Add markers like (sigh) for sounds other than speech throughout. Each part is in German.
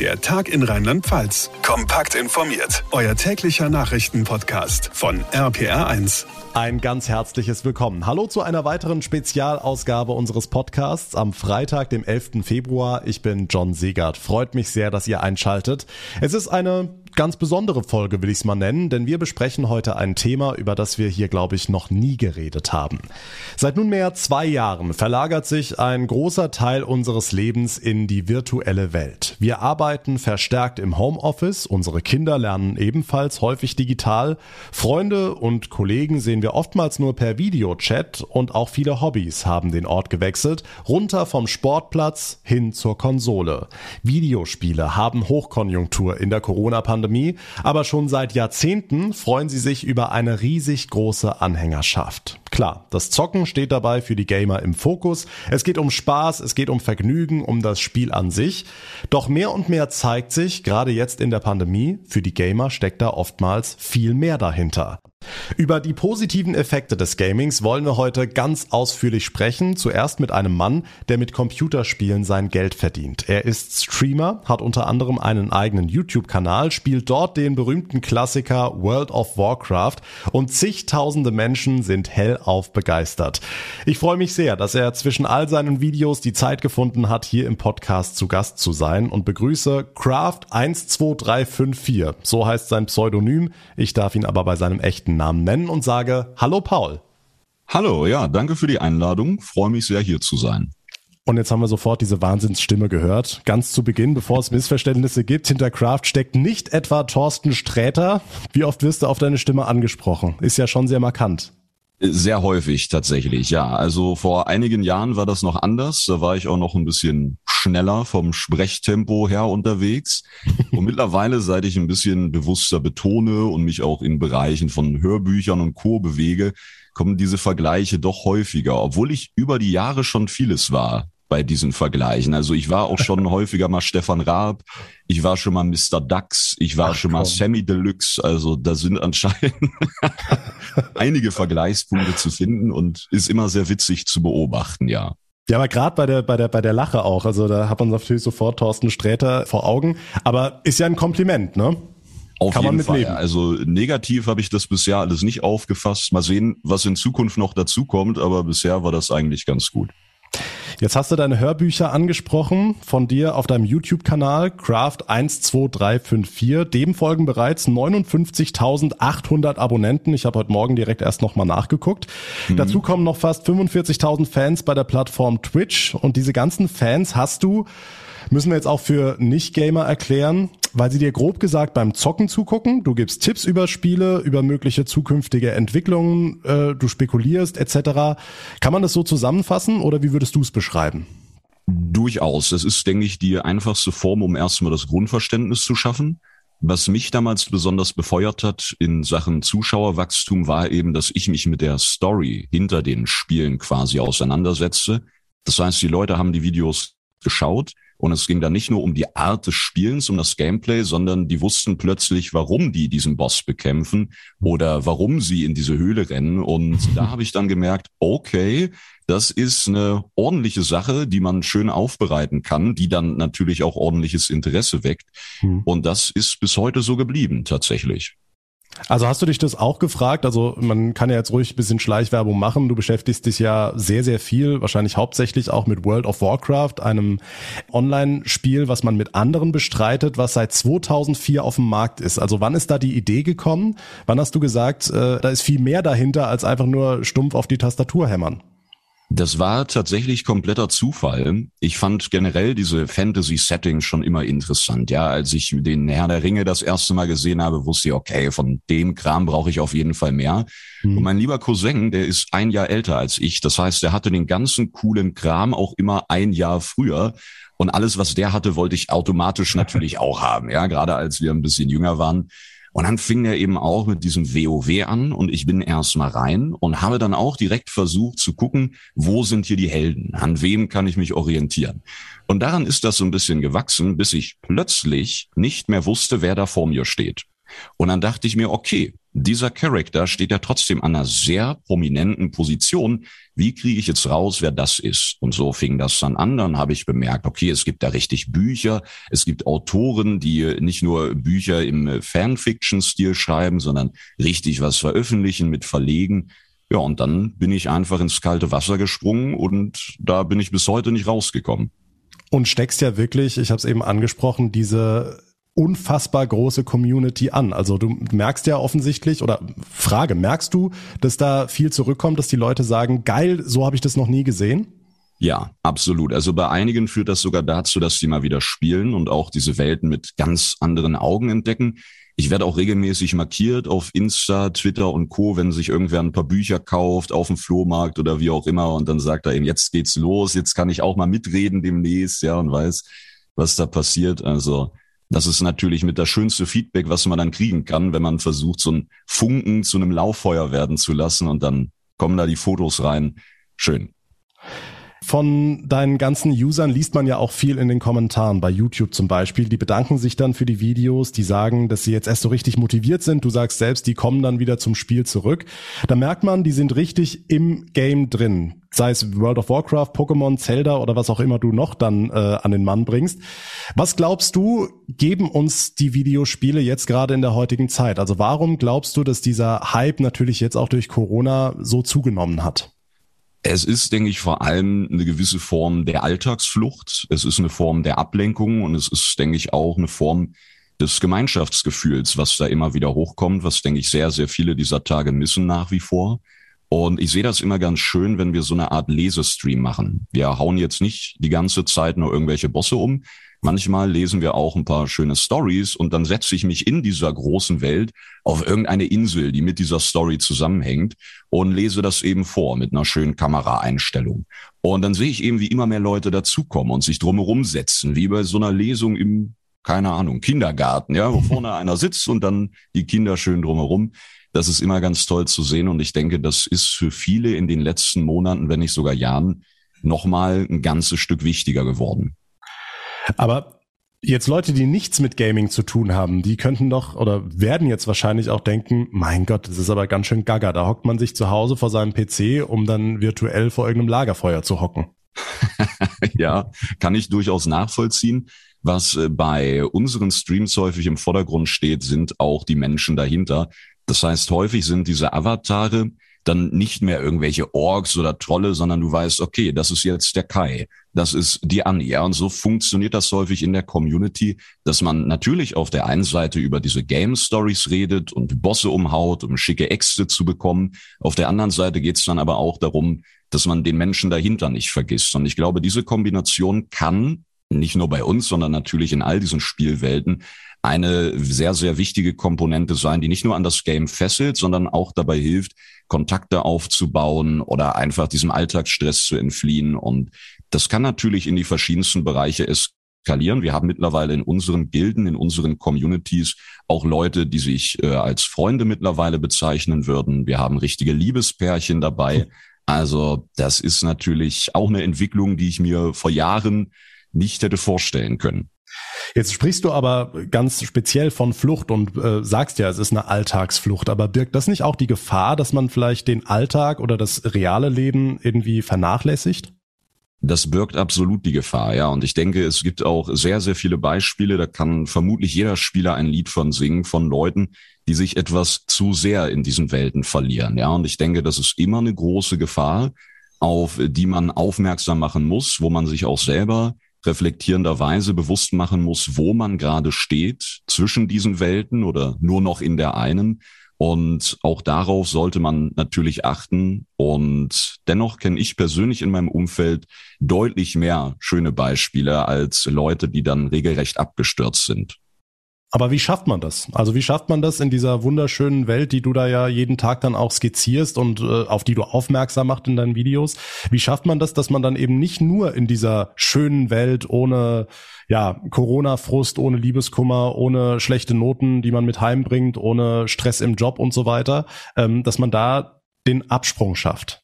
Der Tag in Rheinland-Pfalz. Kompakt informiert. Euer täglicher Nachrichtenpodcast von RPR1. Ein ganz herzliches Willkommen. Hallo zu einer weiteren Spezialausgabe unseres Podcasts am Freitag, dem 11. Februar. Ich bin John Segert. Freut mich sehr, dass ihr einschaltet. Es ist eine ganz besondere Folge, will ich es mal nennen, denn wir besprechen heute ein Thema, über das wir hier, glaube ich, noch nie geredet haben. Seit nunmehr zwei Jahren verlagert sich ein großer Teil unseres Lebens in die virtuelle Welt. Wir arbeiten verstärkt im Homeoffice, unsere Kinder lernen ebenfalls häufig digital, Freunde und Kollegen sehen wir oftmals nur per Videochat und auch viele Hobbys haben den Ort gewechselt, runter vom Sportplatz hin zur Konsole. Videospiele haben Hochkonjunktur in der Corona-Pandemie Pandemie, aber schon seit Jahrzehnten freuen sie sich über eine riesig große Anhängerschaft. Klar, das Zocken steht dabei für die Gamer im Fokus. Es geht um Spaß, es geht um Vergnügen, um das Spiel an sich. Doch mehr und mehr zeigt sich, gerade jetzt in der Pandemie, für die Gamer steckt da oftmals viel mehr dahinter. Über die positiven Effekte des Gamings wollen wir heute ganz ausführlich sprechen. Zuerst mit einem Mann, der mit Computerspielen sein Geld verdient. Er ist Streamer, hat unter anderem einen eigenen YouTube-Kanal, spielt dort den berühmten Klassiker World of Warcraft und zigtausende Menschen sind hellauf begeistert. Ich freue mich sehr, dass er zwischen all seinen Videos die Zeit gefunden hat, hier im Podcast zu Gast zu sein und begrüße Craft 12354. So heißt sein Pseudonym. Ich darf ihn aber bei seinem echten echten Namen nennen und sage Hallo Paul. Hallo, ja, danke für die Einladung. Freue mich sehr hier zu sein. Und jetzt haben wir sofort diese Wahnsinnsstimme gehört. Ganz zu Beginn, bevor es Missverständnisse gibt, hinter Kraft steckt nicht etwa Thorsten Sträter. Wie oft wirst du auf deine Stimme angesprochen? Ist ja schon sehr markant. Sehr häufig tatsächlich, ja. Also vor einigen Jahren war das noch anders. Da war ich auch noch ein bisschen schneller vom Sprechtempo her unterwegs. (laughs) Und mittlerweile, seit ich ein bisschen bewusster betone und mich auch in Bereichen von Hörbüchern und Co. bewege, kommen diese Vergleiche doch häufiger, obwohl ich über die Jahre schon vieles war bei diesen Vergleichen. Also ich war auch schon (laughs) häufiger mal Stefan Raab, ich war schon mal Mr. Dax, ich war Ach, schon mal Sammy Deluxe. Also da sind anscheinend (laughs) einige Vergleichspunkte zu finden und ist immer sehr witzig zu beobachten, ja. Ja, aber gerade bei der, bei der, bei der Lache auch. Also da hat man natürlich sofort Thorsten Sträter vor Augen. Aber ist ja ein Kompliment, ne? Auf Kann jeden man Fall. Also negativ habe ich das bisher alles nicht aufgefasst. Mal sehen, was in Zukunft noch dazukommt, aber bisher war das eigentlich ganz gut. Jetzt hast du deine Hörbücher angesprochen von dir auf deinem YouTube-Kanal Craft 12354. Dem folgen bereits 59.800 Abonnenten. Ich habe heute Morgen direkt erst nochmal nachgeguckt. Mhm. Dazu kommen noch fast 45.000 Fans bei der Plattform Twitch. Und diese ganzen Fans hast du müssen wir jetzt auch für Nicht-Gamer erklären, weil sie dir grob gesagt beim Zocken zugucken. Du gibst Tipps über Spiele, über mögliche zukünftige Entwicklungen, äh, du spekulierst etc. Kann man das so zusammenfassen oder wie würdest du es beschreiben? Durchaus. Das ist, denke ich, die einfachste Form, um erstmal das Grundverständnis zu schaffen. Was mich damals besonders befeuert hat in Sachen Zuschauerwachstum war eben, dass ich mich mit der Story hinter den Spielen quasi auseinandersetze. Das heißt, die Leute haben die Videos geschaut und es ging dann nicht nur um die Art des Spielens, um das Gameplay, sondern die wussten plötzlich, warum die diesen Boss bekämpfen oder warum sie in diese Höhle rennen. Und (laughs) da habe ich dann gemerkt, okay, das ist eine ordentliche Sache, die man schön aufbereiten kann, die dann natürlich auch ordentliches Interesse weckt. Hm. Und das ist bis heute so geblieben, tatsächlich. Also hast du dich das auch gefragt? Also man kann ja jetzt ruhig ein bisschen Schleichwerbung machen. Du beschäftigst dich ja sehr, sehr viel, wahrscheinlich hauptsächlich auch mit World of Warcraft, einem Online-Spiel, was man mit anderen bestreitet, was seit 2004 auf dem Markt ist. Also wann ist da die Idee gekommen? Wann hast du gesagt, äh, da ist viel mehr dahinter als einfach nur stumpf auf die Tastatur hämmern? Das war tatsächlich kompletter Zufall. Ich fand generell diese Fantasy-Settings schon immer interessant. Ja, als ich den Herr der Ringe das erste Mal gesehen habe, wusste ich, okay, von dem Kram brauche ich auf jeden Fall mehr. Mhm. Und mein lieber Cousin, der ist ein Jahr älter als ich. Das heißt, er hatte den ganzen coolen Kram auch immer ein Jahr früher. Und alles, was der hatte, wollte ich automatisch natürlich (laughs) auch haben. Ja, gerade als wir ein bisschen jünger waren. Und dann fing er eben auch mit diesem WoW an und ich bin erstmal rein und habe dann auch direkt versucht zu gucken, wo sind hier die Helden? An wem kann ich mich orientieren? Und daran ist das so ein bisschen gewachsen, bis ich plötzlich nicht mehr wusste, wer da vor mir steht. Und dann dachte ich mir, okay, dieser Charakter steht ja trotzdem an einer sehr prominenten Position. Wie kriege ich jetzt raus, wer das ist? Und so fing das dann an. Dann habe ich bemerkt, okay, es gibt da richtig Bücher. Es gibt Autoren, die nicht nur Bücher im Fanfiction-Stil schreiben, sondern richtig was veröffentlichen mit Verlegen. Ja, und dann bin ich einfach ins kalte Wasser gesprungen und da bin ich bis heute nicht rausgekommen. Und steckst ja wirklich, ich habe es eben angesprochen, diese unfassbar große Community an. Also du merkst ja offensichtlich oder Frage, merkst du, dass da viel zurückkommt, dass die Leute sagen, geil, so habe ich das noch nie gesehen? Ja, absolut. Also bei einigen führt das sogar dazu, dass sie mal wieder spielen und auch diese Welten mit ganz anderen Augen entdecken. Ich werde auch regelmäßig markiert auf Insta, Twitter und Co., wenn sich irgendwer ein paar Bücher kauft auf dem Flohmarkt oder wie auch immer und dann sagt er eben, jetzt geht's los, jetzt kann ich auch mal mitreden demnächst, ja, und weiß, was da passiert. Also das ist natürlich mit das schönste Feedback, was man dann kriegen kann, wenn man versucht, so ein Funken zu einem Lauffeuer werden zu lassen und dann kommen da die Fotos rein. Schön. Von deinen ganzen Usern liest man ja auch viel in den Kommentaren, bei YouTube zum Beispiel. Die bedanken sich dann für die Videos, die sagen, dass sie jetzt erst so richtig motiviert sind. Du sagst selbst, die kommen dann wieder zum Spiel zurück. Da merkt man, die sind richtig im Game drin. Sei es World of Warcraft, Pokémon, Zelda oder was auch immer du noch dann äh, an den Mann bringst. Was glaubst du, geben uns die Videospiele jetzt gerade in der heutigen Zeit? Also warum glaubst du, dass dieser Hype natürlich jetzt auch durch Corona so zugenommen hat? Es ist, denke ich, vor allem eine gewisse Form der Alltagsflucht. Es ist eine Form der Ablenkung und es ist, denke ich, auch eine Form des Gemeinschaftsgefühls, was da immer wieder hochkommt, was, denke ich, sehr, sehr viele dieser Tage missen nach wie vor. Und ich sehe das immer ganz schön, wenn wir so eine Art Lesestream machen. Wir hauen jetzt nicht die ganze Zeit nur irgendwelche Bosse um, Manchmal lesen wir auch ein paar schöne Stories und dann setze ich mich in dieser großen Welt auf irgendeine Insel, die mit dieser Story zusammenhängt und lese das eben vor mit einer schönen Kameraeinstellung. Und dann sehe ich eben, wie immer mehr Leute dazukommen und sich drumherum setzen, wie bei so einer Lesung im, keine Ahnung, Kindergarten, ja, wo (laughs) vorne einer sitzt und dann die Kinder schön drumherum. Das ist immer ganz toll zu sehen und ich denke, das ist für viele in den letzten Monaten, wenn nicht sogar Jahren, nochmal ein ganzes Stück wichtiger geworden. Aber jetzt Leute, die nichts mit Gaming zu tun haben, die könnten doch oder werden jetzt wahrscheinlich auch denken, mein Gott, das ist aber ganz schön gaga. Da hockt man sich zu Hause vor seinem PC, um dann virtuell vor irgendeinem Lagerfeuer zu hocken. (laughs) ja, kann ich durchaus nachvollziehen. Was äh, bei unseren Streams häufig im Vordergrund steht, sind auch die Menschen dahinter. Das heißt, häufig sind diese Avatare dann nicht mehr irgendwelche Orks oder Trolle, sondern du weißt, okay, das ist jetzt der Kai, das ist die Anja. Und so funktioniert das häufig in der Community, dass man natürlich auf der einen Seite über diese Game Stories redet und Bosse umhaut, um schicke Äxte zu bekommen. Auf der anderen Seite geht es dann aber auch darum, dass man den Menschen dahinter nicht vergisst. Und ich glaube, diese Kombination kann nicht nur bei uns, sondern natürlich in all diesen Spielwelten eine sehr, sehr wichtige Komponente sein, die nicht nur an das Game fesselt, sondern auch dabei hilft, Kontakte aufzubauen oder einfach diesem Alltagsstress zu entfliehen. Und das kann natürlich in die verschiedensten Bereiche eskalieren. Wir haben mittlerweile in unseren Gilden, in unseren Communities auch Leute, die sich äh, als Freunde mittlerweile bezeichnen würden. Wir haben richtige Liebespärchen dabei. Also das ist natürlich auch eine Entwicklung, die ich mir vor Jahren nicht hätte vorstellen können. Jetzt sprichst du aber ganz speziell von Flucht und äh, sagst ja, es ist eine Alltagsflucht. Aber birgt das nicht auch die Gefahr, dass man vielleicht den Alltag oder das reale Leben irgendwie vernachlässigt? Das birgt absolut die Gefahr, ja. Und ich denke, es gibt auch sehr, sehr viele Beispiele, da kann vermutlich jeder Spieler ein Lied von singen, von Leuten, die sich etwas zu sehr in diesen Welten verlieren, ja. Und ich denke, das ist immer eine große Gefahr, auf die man aufmerksam machen muss, wo man sich auch selber reflektierenderweise bewusst machen muss, wo man gerade steht zwischen diesen Welten oder nur noch in der einen. Und auch darauf sollte man natürlich achten. Und dennoch kenne ich persönlich in meinem Umfeld deutlich mehr schöne Beispiele als Leute, die dann regelrecht abgestürzt sind. Aber wie schafft man das? Also wie schafft man das in dieser wunderschönen Welt, die du da ja jeden Tag dann auch skizzierst und äh, auf die du aufmerksam machst in deinen Videos? Wie schafft man das, dass man dann eben nicht nur in dieser schönen Welt ohne ja Corona-Frust, ohne Liebeskummer, ohne schlechte Noten, die man mit heimbringt, ohne Stress im Job und so weiter, ähm, dass man da den Absprung schafft?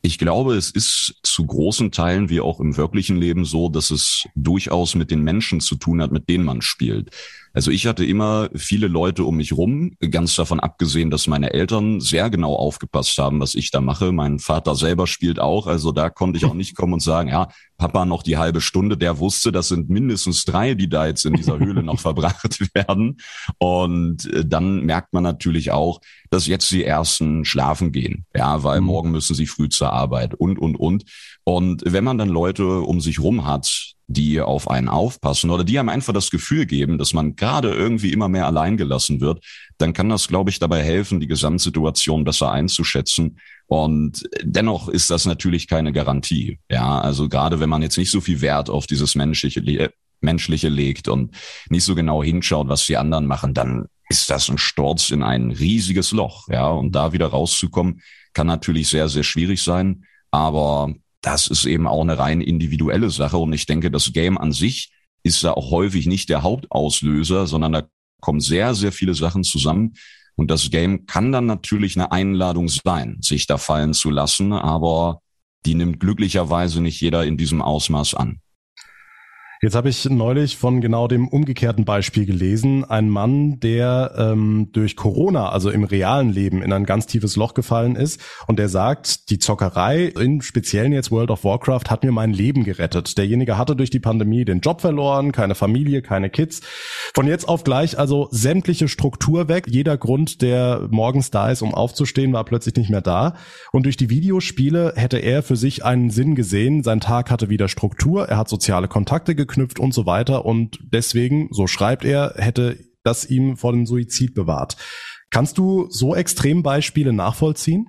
Ich glaube, es ist zu großen Teilen wie auch im wirklichen Leben so, dass es durchaus mit den Menschen zu tun hat, mit denen man spielt. Also ich hatte immer viele Leute um mich rum, ganz davon abgesehen, dass meine Eltern sehr genau aufgepasst haben, was ich da mache. Mein Vater selber spielt auch, also da konnte ich auch nicht kommen und sagen, ja, Papa noch die halbe Stunde, der wusste, das sind mindestens drei, die da jetzt in dieser Höhle noch (laughs) verbracht werden. Und äh, dann merkt man natürlich auch, dass jetzt die ersten schlafen gehen, ja, weil mhm. morgen müssen sie früh zur Arbeit und, und, und. Und wenn man dann Leute um sich rum hat, die auf einen aufpassen oder die einem einfach das Gefühl geben, dass man gerade irgendwie immer mehr allein gelassen wird, dann kann das, glaube ich, dabei helfen, die Gesamtsituation besser einzuschätzen. Und dennoch ist das natürlich keine Garantie. Ja, also gerade wenn man jetzt nicht so viel Wert auf dieses menschliche, menschliche legt und nicht so genau hinschaut, was die anderen machen, dann ist das ein Sturz in ein riesiges Loch. Ja, und da wieder rauszukommen, kann natürlich sehr, sehr schwierig sein. Aber das ist eben auch eine rein individuelle Sache. Und ich denke, das Game an sich ist da auch häufig nicht der Hauptauslöser, sondern da kommen sehr, sehr viele Sachen zusammen. Und das Game kann dann natürlich eine Einladung sein, sich da fallen zu lassen, aber die nimmt glücklicherweise nicht jeder in diesem Ausmaß an. Jetzt habe ich neulich von genau dem umgekehrten Beispiel gelesen. Ein Mann, der ähm, durch Corona, also im realen Leben, in ein ganz tiefes Loch gefallen ist und der sagt, die Zockerei, in speziellen jetzt World of Warcraft, hat mir mein Leben gerettet. Derjenige hatte durch die Pandemie den Job verloren, keine Familie, keine Kids. Von jetzt auf gleich also sämtliche Struktur weg. Jeder Grund, der morgens da ist, um aufzustehen, war plötzlich nicht mehr da. Und durch die Videospiele hätte er für sich einen Sinn gesehen. Sein Tag hatte wieder Struktur, er hat soziale Kontakte geknüpft geknüpft und so weiter. Und deswegen, so schreibt er, hätte das ihm vor dem Suizid bewahrt. Kannst du so Extrembeispiele nachvollziehen?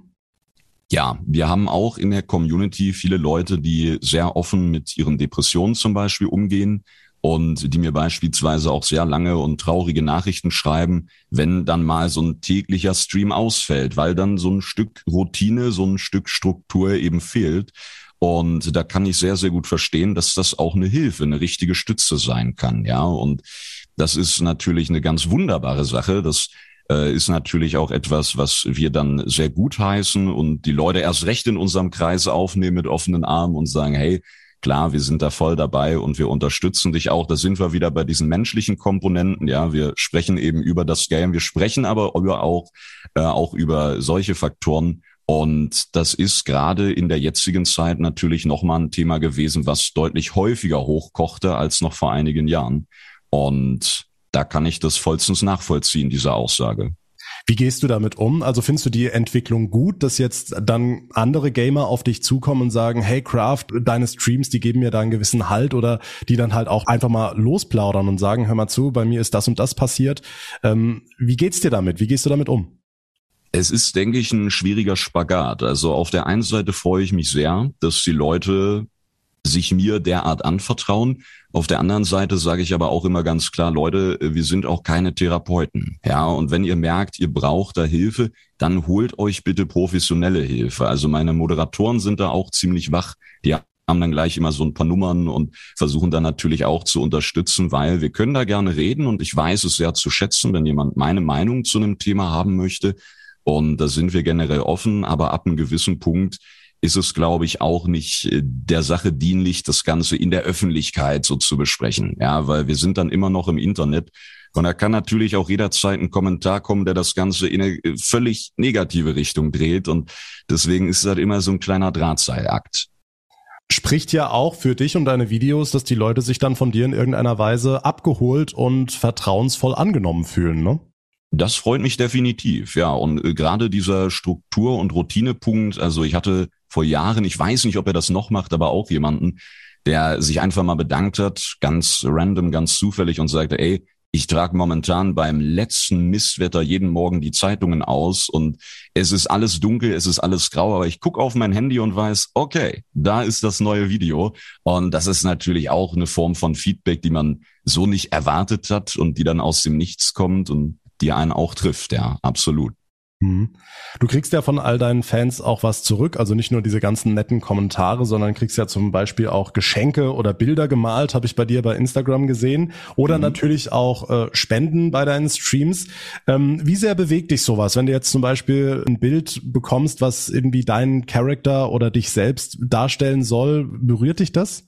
Ja, wir haben auch in der Community viele Leute, die sehr offen mit ihren Depressionen zum Beispiel umgehen und die mir beispielsweise auch sehr lange und traurige Nachrichten schreiben, wenn dann mal so ein täglicher Stream ausfällt, weil dann so ein Stück Routine, so ein Stück Struktur eben fehlt. Und da kann ich sehr, sehr gut verstehen, dass das auch eine Hilfe, eine richtige Stütze sein kann. Ja, und das ist natürlich eine ganz wunderbare Sache. Das äh, ist natürlich auch etwas, was wir dann sehr gut heißen und die Leute erst recht in unserem Kreis aufnehmen mit offenen Armen und sagen, hey, klar, wir sind da voll dabei und wir unterstützen dich auch. Da sind wir wieder bei diesen menschlichen Komponenten. Ja, wir sprechen eben über das Game, wir sprechen aber über auch, äh, auch über solche Faktoren, und das ist gerade in der jetzigen Zeit natürlich nochmal ein Thema gewesen, was deutlich häufiger hochkochte als noch vor einigen Jahren. Und da kann ich das vollstens nachvollziehen, diese Aussage. Wie gehst du damit um? Also findest du die Entwicklung gut, dass jetzt dann andere Gamer auf dich zukommen und sagen, hey Craft, deine Streams, die geben mir da einen gewissen Halt oder die dann halt auch einfach mal losplaudern und sagen, hör mal zu, bei mir ist das und das passiert. Ähm, wie geht's dir damit? Wie gehst du damit um? Es ist, denke ich, ein schwieriger Spagat. Also auf der einen Seite freue ich mich sehr, dass die Leute sich mir derart anvertrauen. Auf der anderen Seite sage ich aber auch immer ganz klar, Leute, wir sind auch keine Therapeuten. Ja, und wenn ihr merkt, ihr braucht da Hilfe, dann holt euch bitte professionelle Hilfe. Also meine Moderatoren sind da auch ziemlich wach. Die haben dann gleich immer so ein paar Nummern und versuchen dann natürlich auch zu unterstützen, weil wir können da gerne reden und ich weiß es sehr zu schätzen, wenn jemand meine Meinung zu einem Thema haben möchte. Und da sind wir generell offen, aber ab einem gewissen Punkt ist es, glaube ich, auch nicht äh, der Sache dienlich, das Ganze in der Öffentlichkeit so zu besprechen. Ja, weil wir sind dann immer noch im Internet. Und da kann natürlich auch jederzeit ein Kommentar kommen, der das Ganze in eine äh, völlig negative Richtung dreht. Und deswegen ist das immer so ein kleiner Drahtseilakt. Spricht ja auch für dich und deine Videos, dass die Leute sich dann von dir in irgendeiner Weise abgeholt und vertrauensvoll angenommen fühlen, ne? Das freut mich definitiv, ja. Und äh, gerade dieser Struktur- und Routinepunkt, also ich hatte vor Jahren, ich weiß nicht, ob er das noch macht, aber auch jemanden, der sich einfach mal bedankt hat, ganz random, ganz zufällig und sagte, ey, ich trage momentan beim letzten Mistwetter jeden Morgen die Zeitungen aus und es ist alles dunkel, es ist alles grau, aber ich gucke auf mein Handy und weiß, okay, da ist das neue Video. Und das ist natürlich auch eine Form von Feedback, die man so nicht erwartet hat und die dann aus dem Nichts kommt. Und die einen auch trifft, ja, absolut. Mhm. Du kriegst ja von all deinen Fans auch was zurück, also nicht nur diese ganzen netten Kommentare, sondern kriegst ja zum Beispiel auch Geschenke oder Bilder gemalt, habe ich bei dir bei Instagram gesehen, oder mhm. natürlich auch äh, Spenden bei deinen Streams. Ähm, wie sehr bewegt dich sowas, wenn du jetzt zum Beispiel ein Bild bekommst, was irgendwie deinen Charakter oder dich selbst darstellen soll, berührt dich das?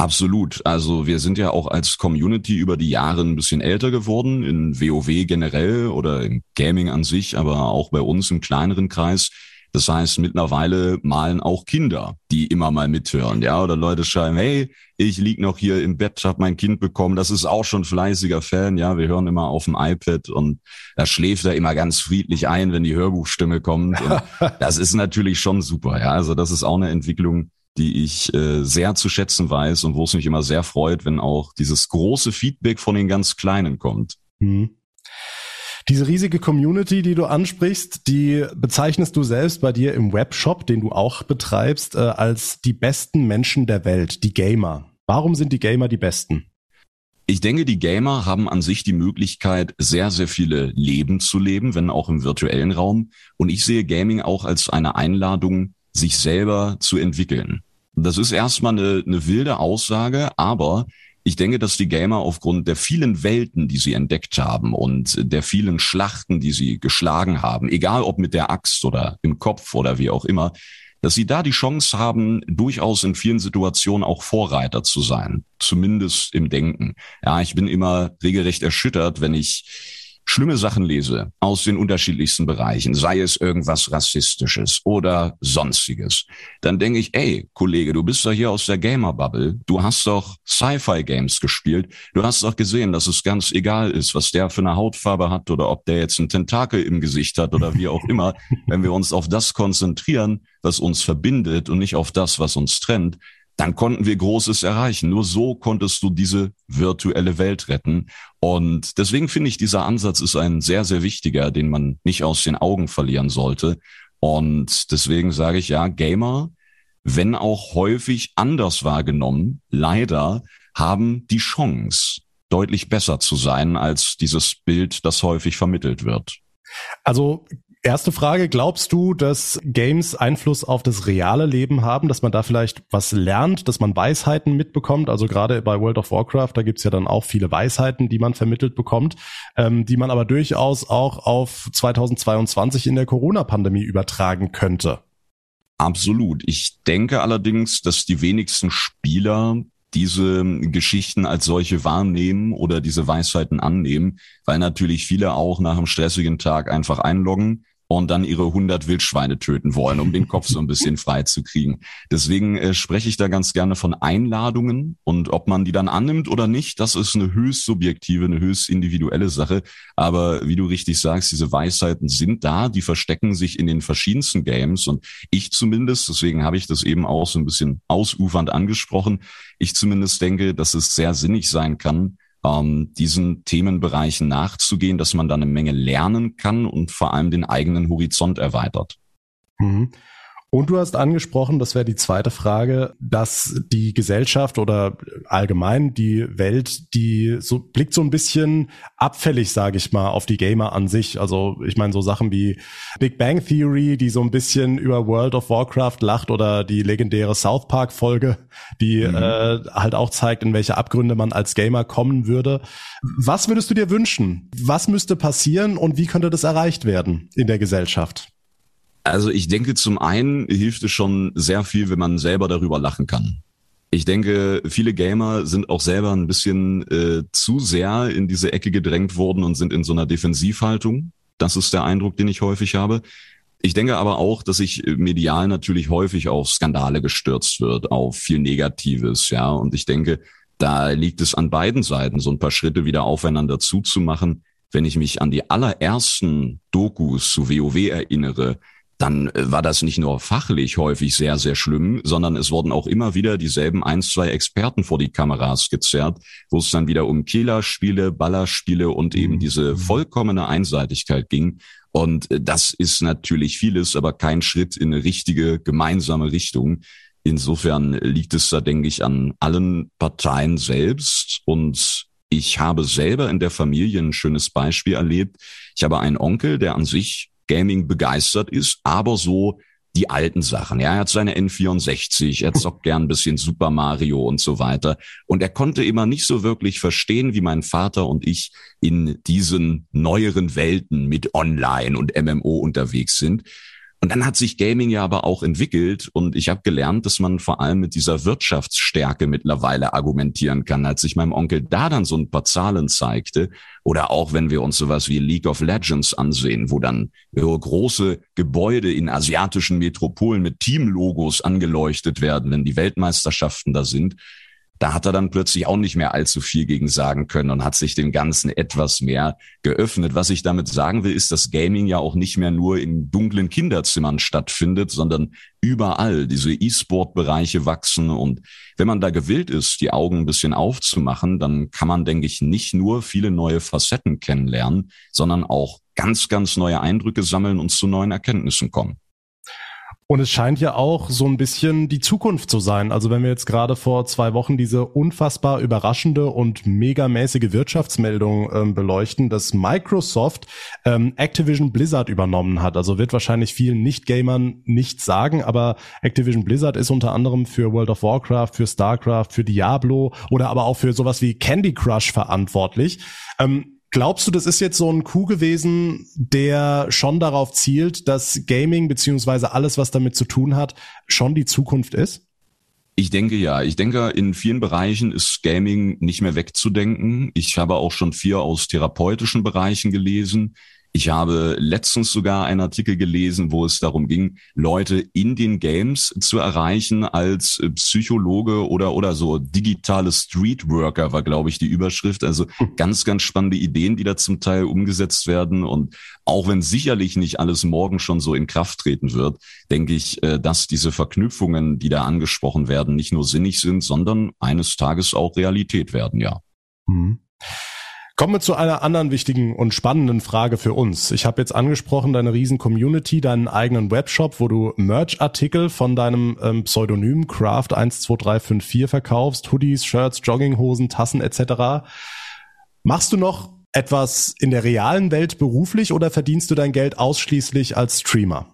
Absolut. Also wir sind ja auch als Community über die Jahre ein bisschen älter geworden, in WoW generell oder im Gaming an sich, aber auch bei uns im kleineren Kreis. Das heißt, mittlerweile malen auch Kinder, die immer mal mithören, ja, oder Leute schreiben, hey, ich lieg noch hier im Bett, hab mein Kind bekommen, das ist auch schon fleißiger Fan, ja, wir hören immer auf dem iPad und da schläft er immer ganz friedlich ein, wenn die Hörbuchstimme kommt. Und (laughs) das ist natürlich schon super, ja, also das ist auch eine Entwicklung, die ich äh, sehr zu schätzen weiß und wo es mich immer sehr freut, wenn auch dieses große Feedback von den ganz Kleinen kommt. Mhm. Diese riesige Community, die du ansprichst, die bezeichnest du selbst bei dir im Webshop, den du auch betreibst, äh, als die besten Menschen der Welt, die Gamer. Warum sind die Gamer die besten? Ich denke, die Gamer haben an sich die Möglichkeit, sehr, sehr viele Leben zu leben, wenn auch im virtuellen Raum. Und ich sehe Gaming auch als eine Einladung, sich selber zu entwickeln. Das ist erstmal eine, eine wilde Aussage, aber ich denke, dass die Gamer aufgrund der vielen Welten, die sie entdeckt haben und der vielen Schlachten, die sie geschlagen haben, egal ob mit der Axt oder im Kopf oder wie auch immer, dass sie da die Chance haben, durchaus in vielen Situationen auch Vorreiter zu sein, zumindest im Denken. Ja, ich bin immer regelrecht erschüttert, wenn ich schlimme Sachen lese aus den unterschiedlichsten Bereichen, sei es irgendwas Rassistisches oder sonstiges, dann denke ich, ey, Kollege, du bist doch hier aus der Gamer-Bubble, du hast doch Sci-Fi-Games gespielt, du hast doch gesehen, dass es ganz egal ist, was der für eine Hautfarbe hat oder ob der jetzt einen Tentakel im Gesicht hat oder wie auch immer, (laughs) wenn wir uns auf das konzentrieren, was uns verbindet und nicht auf das, was uns trennt, dann konnten wir Großes erreichen. Nur so konntest du diese virtuelle Welt retten. Und deswegen finde ich, dieser Ansatz ist ein sehr, sehr wichtiger, den man nicht aus den Augen verlieren sollte. Und deswegen sage ich ja, Gamer, wenn auch häufig anders wahrgenommen, leider haben die Chance, deutlich besser zu sein als dieses Bild, das häufig vermittelt wird. Also Erste Frage, glaubst du, dass Games Einfluss auf das reale Leben haben, dass man da vielleicht was lernt, dass man Weisheiten mitbekommt? Also gerade bei World of Warcraft, da gibt's ja dann auch viele Weisheiten, die man vermittelt bekommt, ähm, die man aber durchaus auch auf 2022 in der Corona-Pandemie übertragen könnte. Absolut. Ich denke allerdings, dass die wenigsten Spieler diese Geschichten als solche wahrnehmen oder diese Weisheiten annehmen, weil natürlich viele auch nach einem stressigen Tag einfach einloggen, und dann ihre 100 Wildschweine töten wollen, um den Kopf so ein bisschen (laughs) frei zu kriegen. Deswegen äh, spreche ich da ganz gerne von Einladungen und ob man die dann annimmt oder nicht, das ist eine höchst subjektive, eine höchst individuelle Sache. Aber wie du richtig sagst, diese Weisheiten sind da, die verstecken sich in den verschiedensten Games und ich zumindest, deswegen habe ich das eben auch so ein bisschen ausufernd angesprochen, ich zumindest denke, dass es sehr sinnig sein kann, ähm, diesen Themenbereichen nachzugehen, dass man da eine Menge lernen kann und vor allem den eigenen Horizont erweitert. Mhm. Und du hast angesprochen, das wäre die zweite Frage, dass die Gesellschaft oder allgemein die Welt, die so blickt so ein bisschen abfällig, sage ich mal, auf die Gamer an sich. Also ich meine so Sachen wie Big Bang Theory, die so ein bisschen über World of Warcraft lacht oder die legendäre South Park Folge, die mhm. äh, halt auch zeigt, in welche Abgründe man als Gamer kommen würde. Was würdest du dir wünschen? Was müsste passieren und wie könnte das erreicht werden in der Gesellschaft? Also ich denke, zum einen hilft es schon sehr viel, wenn man selber darüber lachen kann. Ich denke, viele Gamer sind auch selber ein bisschen äh, zu sehr in diese Ecke gedrängt worden und sind in so einer Defensivhaltung. Das ist der Eindruck, den ich häufig habe. Ich denke aber auch, dass sich medial natürlich häufig auf Skandale gestürzt wird, auf viel Negatives, ja. Und ich denke, da liegt es an beiden Seiten, so ein paar Schritte wieder aufeinander zuzumachen. Wenn ich mich an die allerersten Dokus zu WoW erinnere, dann äh, war das nicht nur fachlich häufig sehr, sehr schlimm, sondern es wurden auch immer wieder dieselben ein, zwei Experten vor die Kameras gezerrt, wo es dann wieder um Killerspiele, Ballerspiele und eben mhm. diese mhm. vollkommene Einseitigkeit ging. Und äh, das ist natürlich vieles, aber kein Schritt in eine richtige gemeinsame Richtung. Insofern liegt es da, denke ich, an allen Parteien selbst. Und ich habe selber in der Familie ein schönes Beispiel erlebt. Ich habe einen Onkel, der an sich Gaming begeistert ist, aber so die alten Sachen. Ja, er hat seine N64, er zockt gern ein bisschen Super Mario und so weiter. Und er konnte immer nicht so wirklich verstehen, wie mein Vater und ich in diesen neueren Welten mit Online und MMO unterwegs sind. Und dann hat sich Gaming ja aber auch entwickelt und ich habe gelernt, dass man vor allem mit dieser Wirtschaftsstärke mittlerweile argumentieren kann. Als ich meinem Onkel da dann so ein paar Zahlen zeigte oder auch wenn wir uns sowas wie League of Legends ansehen, wo dann große Gebäude in asiatischen Metropolen mit Teamlogos angeleuchtet werden, wenn die Weltmeisterschaften da sind, da hat er dann plötzlich auch nicht mehr allzu viel gegen sagen können und hat sich dem Ganzen etwas mehr geöffnet. Was ich damit sagen will, ist, dass Gaming ja auch nicht mehr nur in dunklen Kinderzimmern stattfindet, sondern überall diese E-Sport-Bereiche wachsen. Und wenn man da gewillt ist, die Augen ein bisschen aufzumachen, dann kann man, denke ich, nicht nur viele neue Facetten kennenlernen, sondern auch ganz, ganz neue Eindrücke sammeln und zu neuen Erkenntnissen kommen. Und es scheint ja auch so ein bisschen die Zukunft zu sein. Also wenn wir jetzt gerade vor zwei Wochen diese unfassbar überraschende und megamäßige Wirtschaftsmeldung ähm, beleuchten, dass Microsoft ähm, Activision Blizzard übernommen hat. Also wird wahrscheinlich vielen Nicht-Gamern nichts sagen, aber Activision Blizzard ist unter anderem für World of Warcraft, für StarCraft, für Diablo oder aber auch für sowas wie Candy Crush verantwortlich. Ähm, Glaubst du, das ist jetzt so ein Coup gewesen, der schon darauf zielt, dass Gaming beziehungsweise alles, was damit zu tun hat, schon die Zukunft ist? Ich denke ja. Ich denke, in vielen Bereichen ist Gaming nicht mehr wegzudenken. Ich habe auch schon vier aus therapeutischen Bereichen gelesen. Ich habe letztens sogar einen Artikel gelesen, wo es darum ging, Leute in den Games zu erreichen als äh, Psychologe oder, oder so digitale Streetworker war, glaube ich, die Überschrift. Also hm. ganz, ganz spannende Ideen, die da zum Teil umgesetzt werden. Und auch wenn sicherlich nicht alles morgen schon so in Kraft treten wird, denke ich, äh, dass diese Verknüpfungen, die da angesprochen werden, nicht nur sinnig sind, sondern eines Tages auch Realität werden, ja. Mhm. Kommen wir zu einer anderen wichtigen und spannenden Frage für uns. Ich habe jetzt angesprochen, deine riesen Community, deinen eigenen Webshop, wo du Merch-Artikel von deinem ähm, Pseudonym Craft 12354 verkaufst, Hoodies, Shirts, Jogginghosen, Tassen etc. Machst du noch etwas in der realen Welt beruflich oder verdienst du dein Geld ausschließlich als Streamer?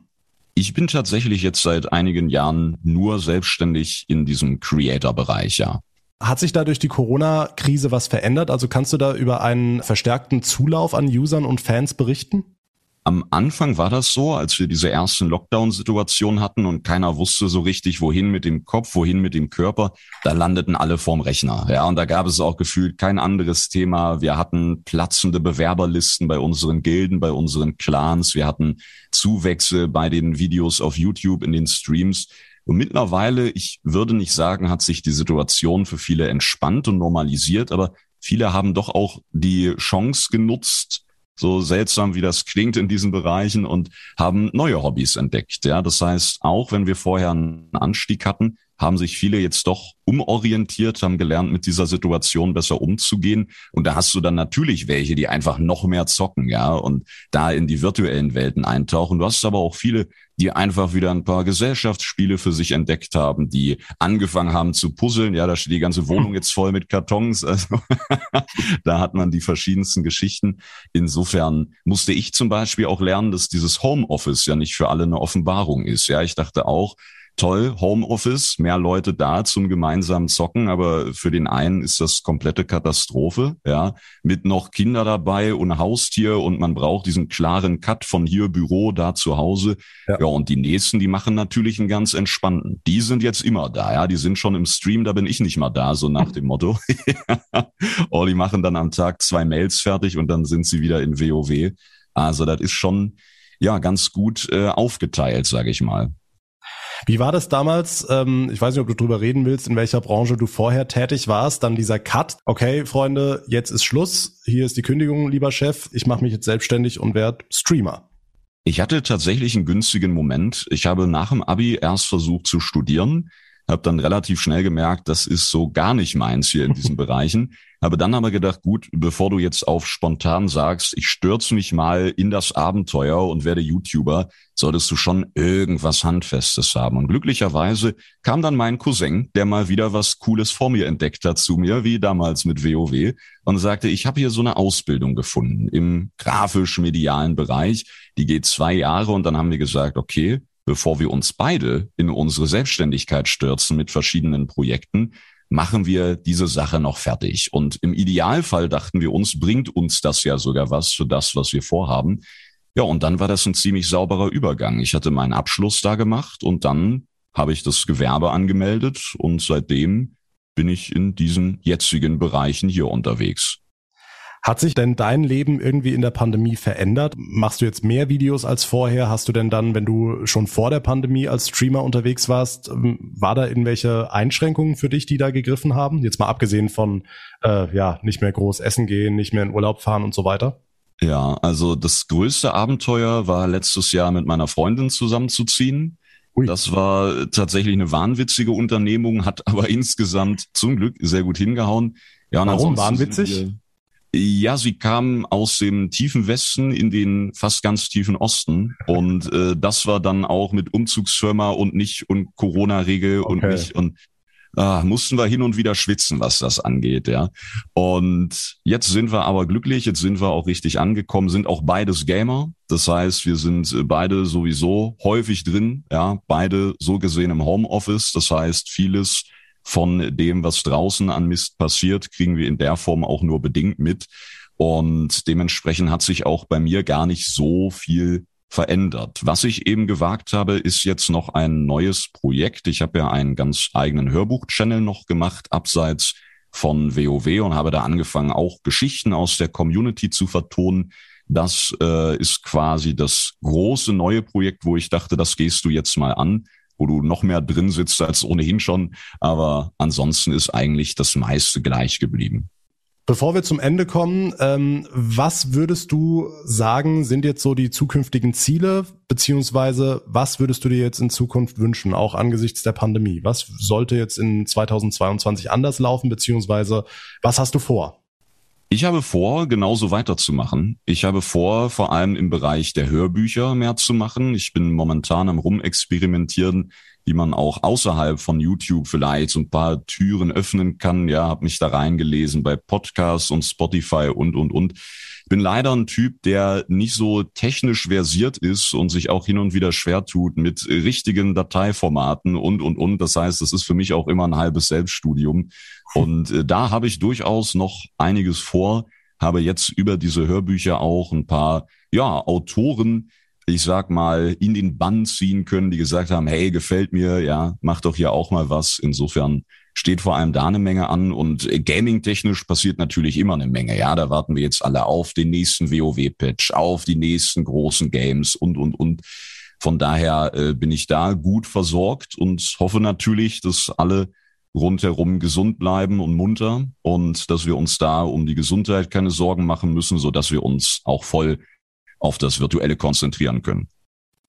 Ich bin tatsächlich jetzt seit einigen Jahren nur selbstständig in diesem Creator-Bereich, ja. Hat sich da durch die Corona-Krise was verändert? Also kannst du da über einen verstärkten Zulauf an Usern und Fans berichten? Am Anfang war das so, als wir diese ersten Lockdown-Situationen hatten und keiner wusste so richtig, wohin mit dem Kopf, wohin mit dem Körper. Da landeten alle vorm Rechner. Ja, und da gab es auch gefühlt kein anderes Thema. Wir hatten platzende Bewerberlisten bei unseren Gilden, bei unseren Clans. Wir hatten Zuwächse bei den Videos auf YouTube in den Streams. Und mittlerweile, ich würde nicht sagen, hat sich die Situation für viele entspannt und normalisiert, aber viele haben doch auch die Chance genutzt, so seltsam wie das klingt in diesen Bereichen und haben neue Hobbys entdeckt. Ja, das heißt, auch wenn wir vorher einen Anstieg hatten, haben sich viele jetzt doch umorientiert, haben gelernt, mit dieser Situation besser umzugehen. Und da hast du dann natürlich welche, die einfach noch mehr zocken, ja, und da in die virtuellen Welten eintauchen. Du hast aber auch viele, die einfach wieder ein paar Gesellschaftsspiele für sich entdeckt haben, die angefangen haben zu puzzeln. Ja, da steht die ganze Wohnung (laughs) jetzt voll mit Kartons. Also (laughs) da hat man die verschiedensten Geschichten. Insofern musste ich zum Beispiel auch lernen, dass dieses Homeoffice ja nicht für alle eine Offenbarung ist. Ja, ich dachte auch, toll, Homeoffice, mehr Leute da zum gemeinsamen Zocken, aber für den einen ist das komplette Katastrophe, ja, mit noch Kinder dabei und Haustier und man braucht diesen klaren Cut von hier Büro, da zu Hause. Ja, ja und die nächsten, die machen natürlich einen ganz entspannten. Die sind jetzt immer da, ja, die sind schon im Stream, da bin ich nicht mal da, so nach dem Motto. (laughs) oh, die machen dann am Tag zwei Mails fertig und dann sind sie wieder in WoW. Also das ist schon ja ganz gut äh, aufgeteilt, sage ich mal. Wie war das damals? Ähm, ich weiß nicht, ob du drüber reden willst, in welcher Branche du vorher tätig warst. Dann dieser Cut. Okay, Freunde, jetzt ist Schluss. Hier ist die Kündigung, lieber Chef. Ich mache mich jetzt selbstständig und werde Streamer. Ich hatte tatsächlich einen günstigen Moment. Ich habe nach dem Abi erst versucht zu studieren, habe dann relativ schnell gemerkt, das ist so gar nicht meins hier in diesen (laughs) Bereichen. Habe dann aber gedacht, gut, bevor du jetzt auf spontan sagst, ich stürze mich mal in das Abenteuer und werde YouTuber, solltest du schon irgendwas Handfestes haben. Und glücklicherweise kam dann mein Cousin, der mal wieder was Cooles vor mir entdeckt hat zu mir, wie damals mit WoW, und sagte, ich habe hier so eine Ausbildung gefunden im grafisch-medialen Bereich. Die geht zwei Jahre und dann haben wir gesagt, okay, bevor wir uns beide in unsere Selbstständigkeit stürzen mit verschiedenen Projekten, machen wir diese Sache noch fertig. Und im Idealfall dachten wir uns, bringt uns das ja sogar was für das, was wir vorhaben. Ja, und dann war das ein ziemlich sauberer Übergang. Ich hatte meinen Abschluss da gemacht und dann habe ich das Gewerbe angemeldet und seitdem bin ich in diesen jetzigen Bereichen hier unterwegs. Hat sich denn dein Leben irgendwie in der Pandemie verändert? Machst du jetzt mehr Videos als vorher? Hast du denn dann, wenn du schon vor der Pandemie als Streamer unterwegs warst, ähm, war da irgendwelche Einschränkungen für dich, die da gegriffen haben? Jetzt mal abgesehen von, äh, ja, nicht mehr groß essen gehen, nicht mehr in Urlaub fahren und so weiter. Ja, also das größte Abenteuer war letztes Jahr mit meiner Freundin zusammenzuziehen. Ui. Das war tatsächlich eine wahnwitzige Unternehmung, hat aber (laughs) insgesamt zum Glück sehr gut hingehauen. Ja, Warum wahnwitzig? Ja, sie kam aus dem tiefen Westen in den fast ganz tiefen Osten und äh, das war dann auch mit Umzugsfirma und nicht und Corona-Regel okay. und nicht und ah, mussten wir hin und wieder schwitzen, was das angeht, ja. Und jetzt sind wir aber glücklich, jetzt sind wir auch richtig angekommen, sind auch beides Gamer. Das heißt, wir sind beide sowieso häufig drin, ja, beide so gesehen im Homeoffice. Das heißt, vieles von dem, was draußen an Mist passiert, kriegen wir in der Form auch nur bedingt mit. Und dementsprechend hat sich auch bei mir gar nicht so viel verändert. Was ich eben gewagt habe, ist jetzt noch ein neues Projekt. Ich habe ja einen ganz eigenen Hörbuch-Channel noch gemacht, abseits von WoW und habe da angefangen, auch Geschichten aus der Community zu vertonen. Das äh, ist quasi das große neue Projekt, wo ich dachte, das gehst du jetzt mal an wo du noch mehr drin sitzt als ohnehin schon. Aber ansonsten ist eigentlich das meiste gleich geblieben. Bevor wir zum Ende kommen, ähm, was würdest du sagen, sind jetzt so die zukünftigen Ziele, beziehungsweise was würdest du dir jetzt in Zukunft wünschen, auch angesichts der Pandemie? Was sollte jetzt in 2022 anders laufen, beziehungsweise was hast du vor? Ich habe vor, genauso weiterzumachen. Ich habe vor, vor allem im Bereich der Hörbücher mehr zu machen. Ich bin momentan am Rumexperimentieren, wie man auch außerhalb von YouTube vielleicht so ein paar Türen öffnen kann. Ja, habe mich da reingelesen bei Podcasts und Spotify und, und, und. Bin leider ein Typ, der nicht so technisch versiert ist und sich auch hin und wieder schwer tut mit richtigen Dateiformaten und, und, und. Das heißt, es ist für mich auch immer ein halbes Selbststudium. Und äh, da habe ich durchaus noch einiges vor, habe jetzt über diese Hörbücher auch ein paar, ja, Autoren, ich sag mal, in den Bann ziehen können, die gesagt haben, hey, gefällt mir, ja, mach doch hier auch mal was. Insofern steht vor allem da eine Menge an und äh, gaming-technisch passiert natürlich immer eine Menge. Ja, da warten wir jetzt alle auf den nächsten WoW-Patch, auf die nächsten großen Games und, und, und. Von daher äh, bin ich da gut versorgt und hoffe natürlich, dass alle rundherum gesund bleiben und munter und dass wir uns da um die Gesundheit keine Sorgen machen müssen, so dass wir uns auch voll auf das Virtuelle konzentrieren können.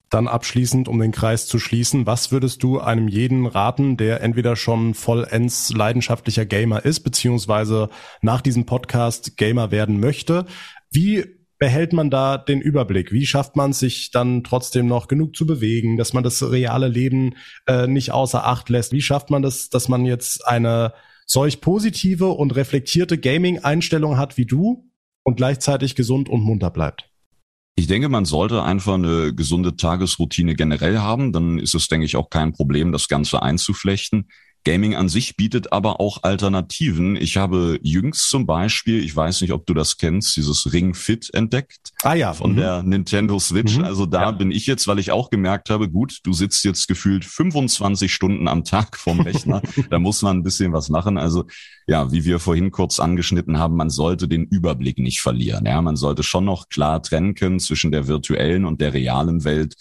Dann abschließend, um den Kreis zu schließen, was würdest du einem jeden raten, der entweder schon vollends leidenschaftlicher Gamer ist, beziehungsweise nach diesem Podcast Gamer werden möchte? Wie behält man da den Überblick? Wie schafft man sich dann trotzdem noch genug zu bewegen, dass man das reale Leben äh, nicht außer Acht lässt? Wie schafft man das, dass man jetzt eine solch positive und reflektierte Gaming-Einstellung hat wie du und gleichzeitig gesund und munter bleibt? Ich denke, man sollte einfach eine gesunde Tagesroutine generell haben. Dann ist es, denke ich, auch kein Problem, das Ganze einzuflechten. Gaming an sich bietet aber auch Alternativen. Ich habe jüngst zum Beispiel, ich weiß nicht, ob du das kennst, dieses Ring Fit entdeckt. Ah ja. Von mhm. der Nintendo Switch. Mhm. Also da ja. bin ich jetzt, weil ich auch gemerkt habe, gut, du sitzt jetzt gefühlt 25 Stunden am Tag vorm Rechner. (laughs) da muss man ein bisschen was machen. Also ja, wie wir vorhin kurz angeschnitten haben, man sollte den Überblick nicht verlieren. Ja, man sollte schon noch klar trennen können zwischen der virtuellen und der realen Welt.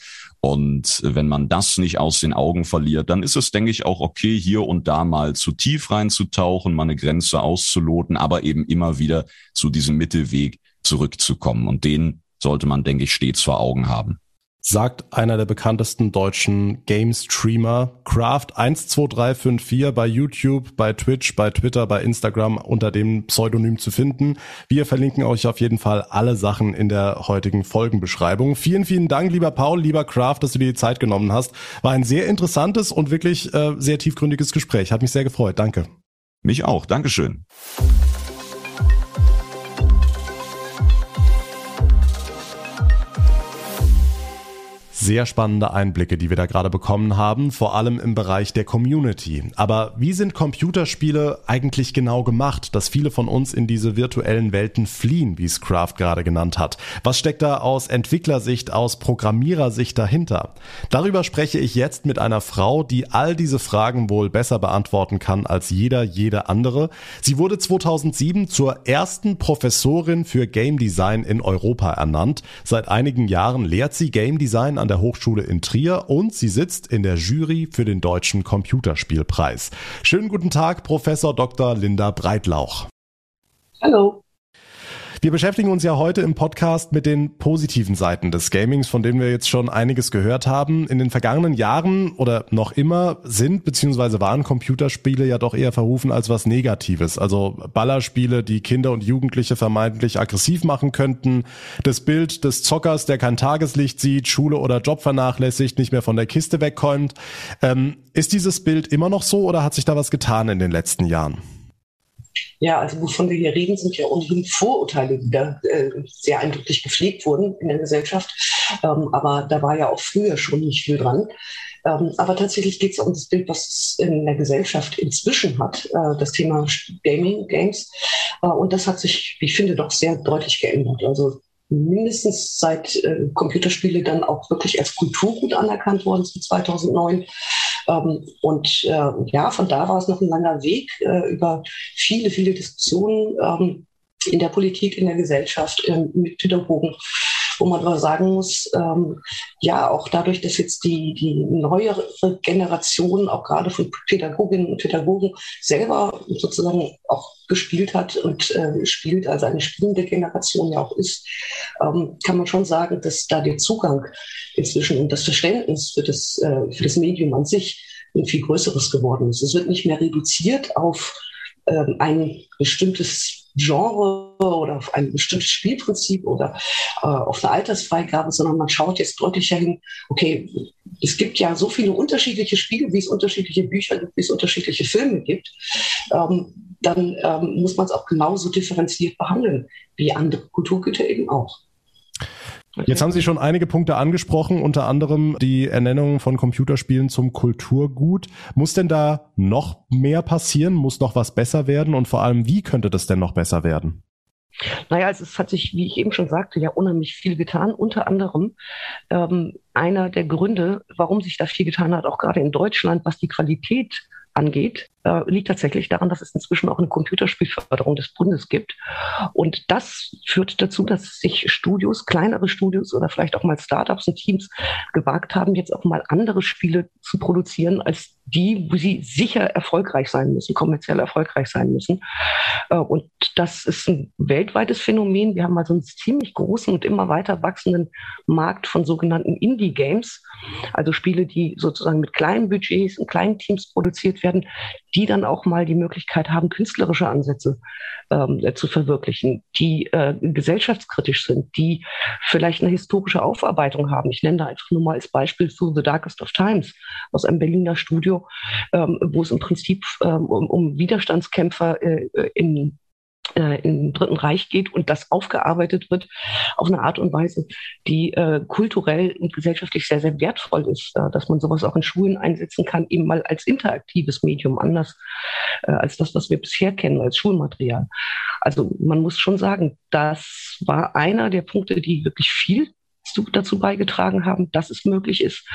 Und wenn man das nicht aus den Augen verliert, dann ist es, denke ich, auch okay, hier und da mal zu tief reinzutauchen, mal eine Grenze auszuloten, aber eben immer wieder zu diesem Mittelweg zurückzukommen. Und den sollte man, denke ich, stets vor Augen haben sagt einer der bekanntesten deutschen Game-Streamer, Craft12354 bei YouTube, bei Twitch, bei Twitter, bei Instagram unter dem Pseudonym zu finden. Wir verlinken euch auf jeden Fall alle Sachen in der heutigen Folgenbeschreibung. Vielen, vielen Dank, lieber Paul, lieber Craft, dass du dir die Zeit genommen hast. War ein sehr interessantes und wirklich äh, sehr tiefgründiges Gespräch. Hat mich sehr gefreut. Danke. Mich auch. Dankeschön. Sehr spannende Einblicke, die wir da gerade bekommen haben, vor allem im Bereich der Community. Aber wie sind Computerspiele eigentlich genau gemacht, dass viele von uns in diese virtuellen Welten fliehen, wie es Kraft gerade genannt hat? Was steckt da aus Entwicklersicht, aus Programmierersicht dahinter? Darüber spreche ich jetzt mit einer Frau, die all diese Fragen wohl besser beantworten kann als jeder, jede andere. Sie wurde 2007 zur ersten Professorin für Game Design in Europa ernannt. Seit einigen Jahren lehrt sie Game Design an der Hochschule in Trier und sie sitzt in der Jury für den Deutschen Computerspielpreis. Schönen guten Tag, Professor Dr. Linda Breitlauch. Hallo. Wir beschäftigen uns ja heute im Podcast mit den positiven Seiten des Gamings, von denen wir jetzt schon einiges gehört haben. In den vergangenen Jahren oder noch immer sind bzw. waren Computerspiele ja doch eher verrufen als was Negatives. Also Ballerspiele, die Kinder und Jugendliche vermeintlich aggressiv machen könnten. Das Bild des Zockers, der kein Tageslicht sieht, Schule oder Job vernachlässigt, nicht mehr von der Kiste wegkommt. Ähm, ist dieses Bild immer noch so oder hat sich da was getan in den letzten Jahren? Ja, also wovon wir hier reden, sind ja ohnehin Vorurteile, die da äh, sehr eindrücklich gepflegt wurden in der Gesellschaft. Ähm, aber da war ja auch früher schon nicht viel dran. Ähm, aber tatsächlich geht es um das Bild, was es in der Gesellschaft inzwischen hat, äh, das Thema Gaming, Games. Äh, und das hat sich, ich finde, doch sehr deutlich geändert. Also mindestens seit äh, Computerspiele dann auch wirklich als Kulturgut anerkannt worden sind 2009. Ähm, und äh, ja, von da war es noch ein langer Weg äh, über viele, viele Diskussionen ähm, in der Politik, in der Gesellschaft, äh, mit Pädagogen wo man aber sagen muss, ähm, ja, auch dadurch, dass jetzt die, die neuere Generation, auch gerade von Pädagoginnen und Pädagogen, selber sozusagen auch gespielt hat und äh, spielt, also eine spielende Generation ja auch ist, ähm, kann man schon sagen, dass da der Zugang inzwischen und das Verständnis für das, äh, für das Medium an sich ein viel größeres geworden ist. Es wird nicht mehr reduziert auf ähm, ein bestimmtes Genre oder auf ein bestimmtes Spielprinzip oder äh, auf eine Altersfreigabe, sondern man schaut jetzt deutlicher hin, okay, es gibt ja so viele unterschiedliche Spiele, wie es unterschiedliche Bücher gibt, wie es unterschiedliche Filme gibt, ähm, dann ähm, muss man es auch genauso differenziert behandeln, wie andere Kulturgüter eben auch. Jetzt haben Sie schon einige Punkte angesprochen, unter anderem die Ernennung von Computerspielen zum Kulturgut. Muss denn da noch mehr passieren? Muss noch was besser werden? Und vor allem, wie könnte das denn noch besser werden? Naja, es hat sich, wie ich eben schon sagte, ja unheimlich viel getan. Unter anderem ähm, einer der Gründe, warum sich da viel getan hat, auch gerade in Deutschland, was die Qualität angeht, äh, liegt tatsächlich daran, dass es inzwischen auch eine Computerspielförderung des Bundes gibt. Und das führt dazu, dass sich Studios, kleinere Studios oder vielleicht auch mal Startups und Teams gewagt haben, jetzt auch mal andere Spiele zu produzieren als die, wo sie sicher erfolgreich sein müssen, kommerziell erfolgreich sein müssen. Äh, und das ist ein weltweites Phänomen. Wir haben also einen ziemlich großen und immer weiter wachsenden Markt von sogenannten Indie-Games, also Spiele, die sozusagen mit kleinen Budgets und kleinen Teams produziert werden, die dann auch mal die Möglichkeit haben, künstlerische Ansätze ähm, zu verwirklichen, die äh, gesellschaftskritisch sind, die vielleicht eine historische Aufarbeitung haben. Ich nenne da einfach nur mal als Beispiel Through the Darkest of Times aus einem Berliner Studio, ähm, wo es im Prinzip ähm, um, um Widerstandskämpfer äh, in äh, im Dritten Reich geht und das aufgearbeitet wird auf eine Art und Weise, die äh, kulturell und gesellschaftlich sehr, sehr wertvoll ist, äh, dass man sowas auch in Schulen einsetzen kann, eben mal als interaktives Medium, anders äh, als das, was wir bisher kennen, als Schulmaterial. Also man muss schon sagen, das war einer der Punkte, die wirklich viel dazu beigetragen haben, dass es möglich ist,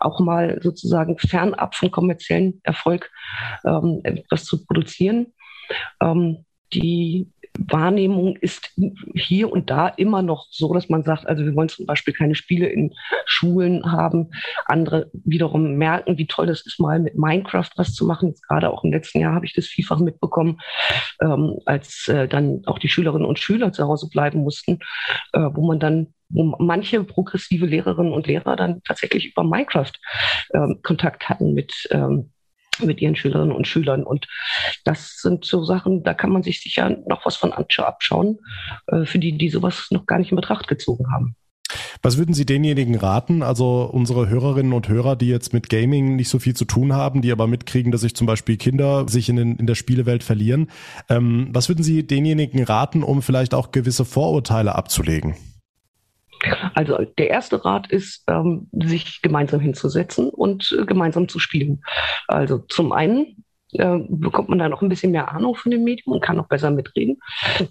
auch mal sozusagen fernab von kommerziellen Erfolg ähm, etwas zu produzieren. Ähm, die Wahrnehmung ist hier und da immer noch so, dass man sagt, also wir wollen zum Beispiel keine Spiele in Schulen haben. Andere wiederum merken, wie toll es ist, mal mit Minecraft was zu machen. Jetzt gerade auch im letzten Jahr habe ich das vielfach mitbekommen, ähm, als äh, dann auch die Schülerinnen und Schüler zu Hause bleiben mussten, äh, wo man dann wo manche progressive Lehrerinnen und Lehrer dann tatsächlich über Minecraft ähm, Kontakt hatten mit ähm, mit ihren Schülerinnen und Schülern. Und das sind so Sachen, da kann man sich sicher noch was von abschauen, äh, für die, die sowas noch gar nicht in Betracht gezogen haben. Was würden Sie denjenigen raten, also unsere Hörerinnen und Hörer, die jetzt mit Gaming nicht so viel zu tun haben, die aber mitkriegen, dass sich zum Beispiel Kinder sich in, den, in der Spielewelt verlieren, ähm, was würden Sie denjenigen raten, um vielleicht auch gewisse Vorurteile abzulegen? Also der erste Rat ist, ähm, sich gemeinsam hinzusetzen und äh, gemeinsam zu spielen. Also zum einen äh, bekommt man da noch ein bisschen mehr Ahnung von dem Medium und kann noch besser mitreden.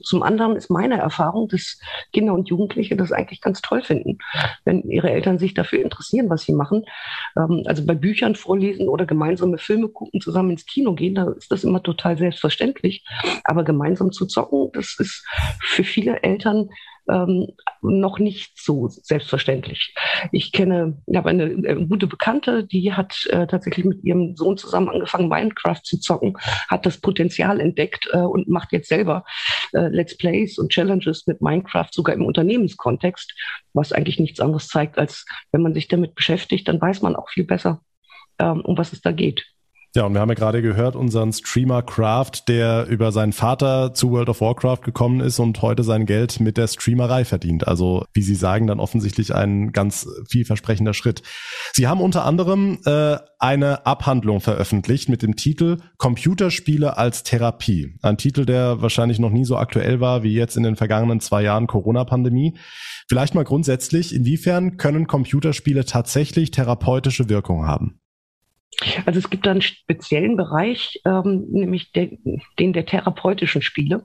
Zum anderen ist meine Erfahrung, dass Kinder und Jugendliche das eigentlich ganz toll finden, wenn ihre Eltern sich dafür interessieren, was sie machen. Ähm, also bei Büchern vorlesen oder gemeinsame Filme gucken, zusammen ins Kino gehen, da ist das immer total selbstverständlich. Aber gemeinsam zu zocken, das ist für viele Eltern ähm, noch nicht so selbstverständlich. Ich kenne, ich habe eine, äh, gute Bekannte, die hat äh, tatsächlich mit ihrem Sohn zusammen angefangen, Minecraft zu zocken, hat das Potenzial entdeckt äh, und macht jetzt selber äh, Let's Plays und Challenges mit Minecraft, sogar im Unternehmenskontext, was eigentlich nichts anderes zeigt, als wenn man sich damit beschäftigt, dann weiß man auch viel besser, ähm, um was es da geht. Ja, und wir haben ja gerade gehört, unseren Streamer Craft, der über seinen Vater zu World of Warcraft gekommen ist und heute sein Geld mit der Streamerei verdient. Also, wie Sie sagen, dann offensichtlich ein ganz vielversprechender Schritt. Sie haben unter anderem äh, eine Abhandlung veröffentlicht mit dem Titel Computerspiele als Therapie. Ein Titel, der wahrscheinlich noch nie so aktuell war wie jetzt in den vergangenen zwei Jahren Corona-Pandemie. Vielleicht mal grundsätzlich, inwiefern können Computerspiele tatsächlich therapeutische Wirkung haben? Also es gibt da einen speziellen Bereich, ähm, nämlich der, den der therapeutischen Spiele,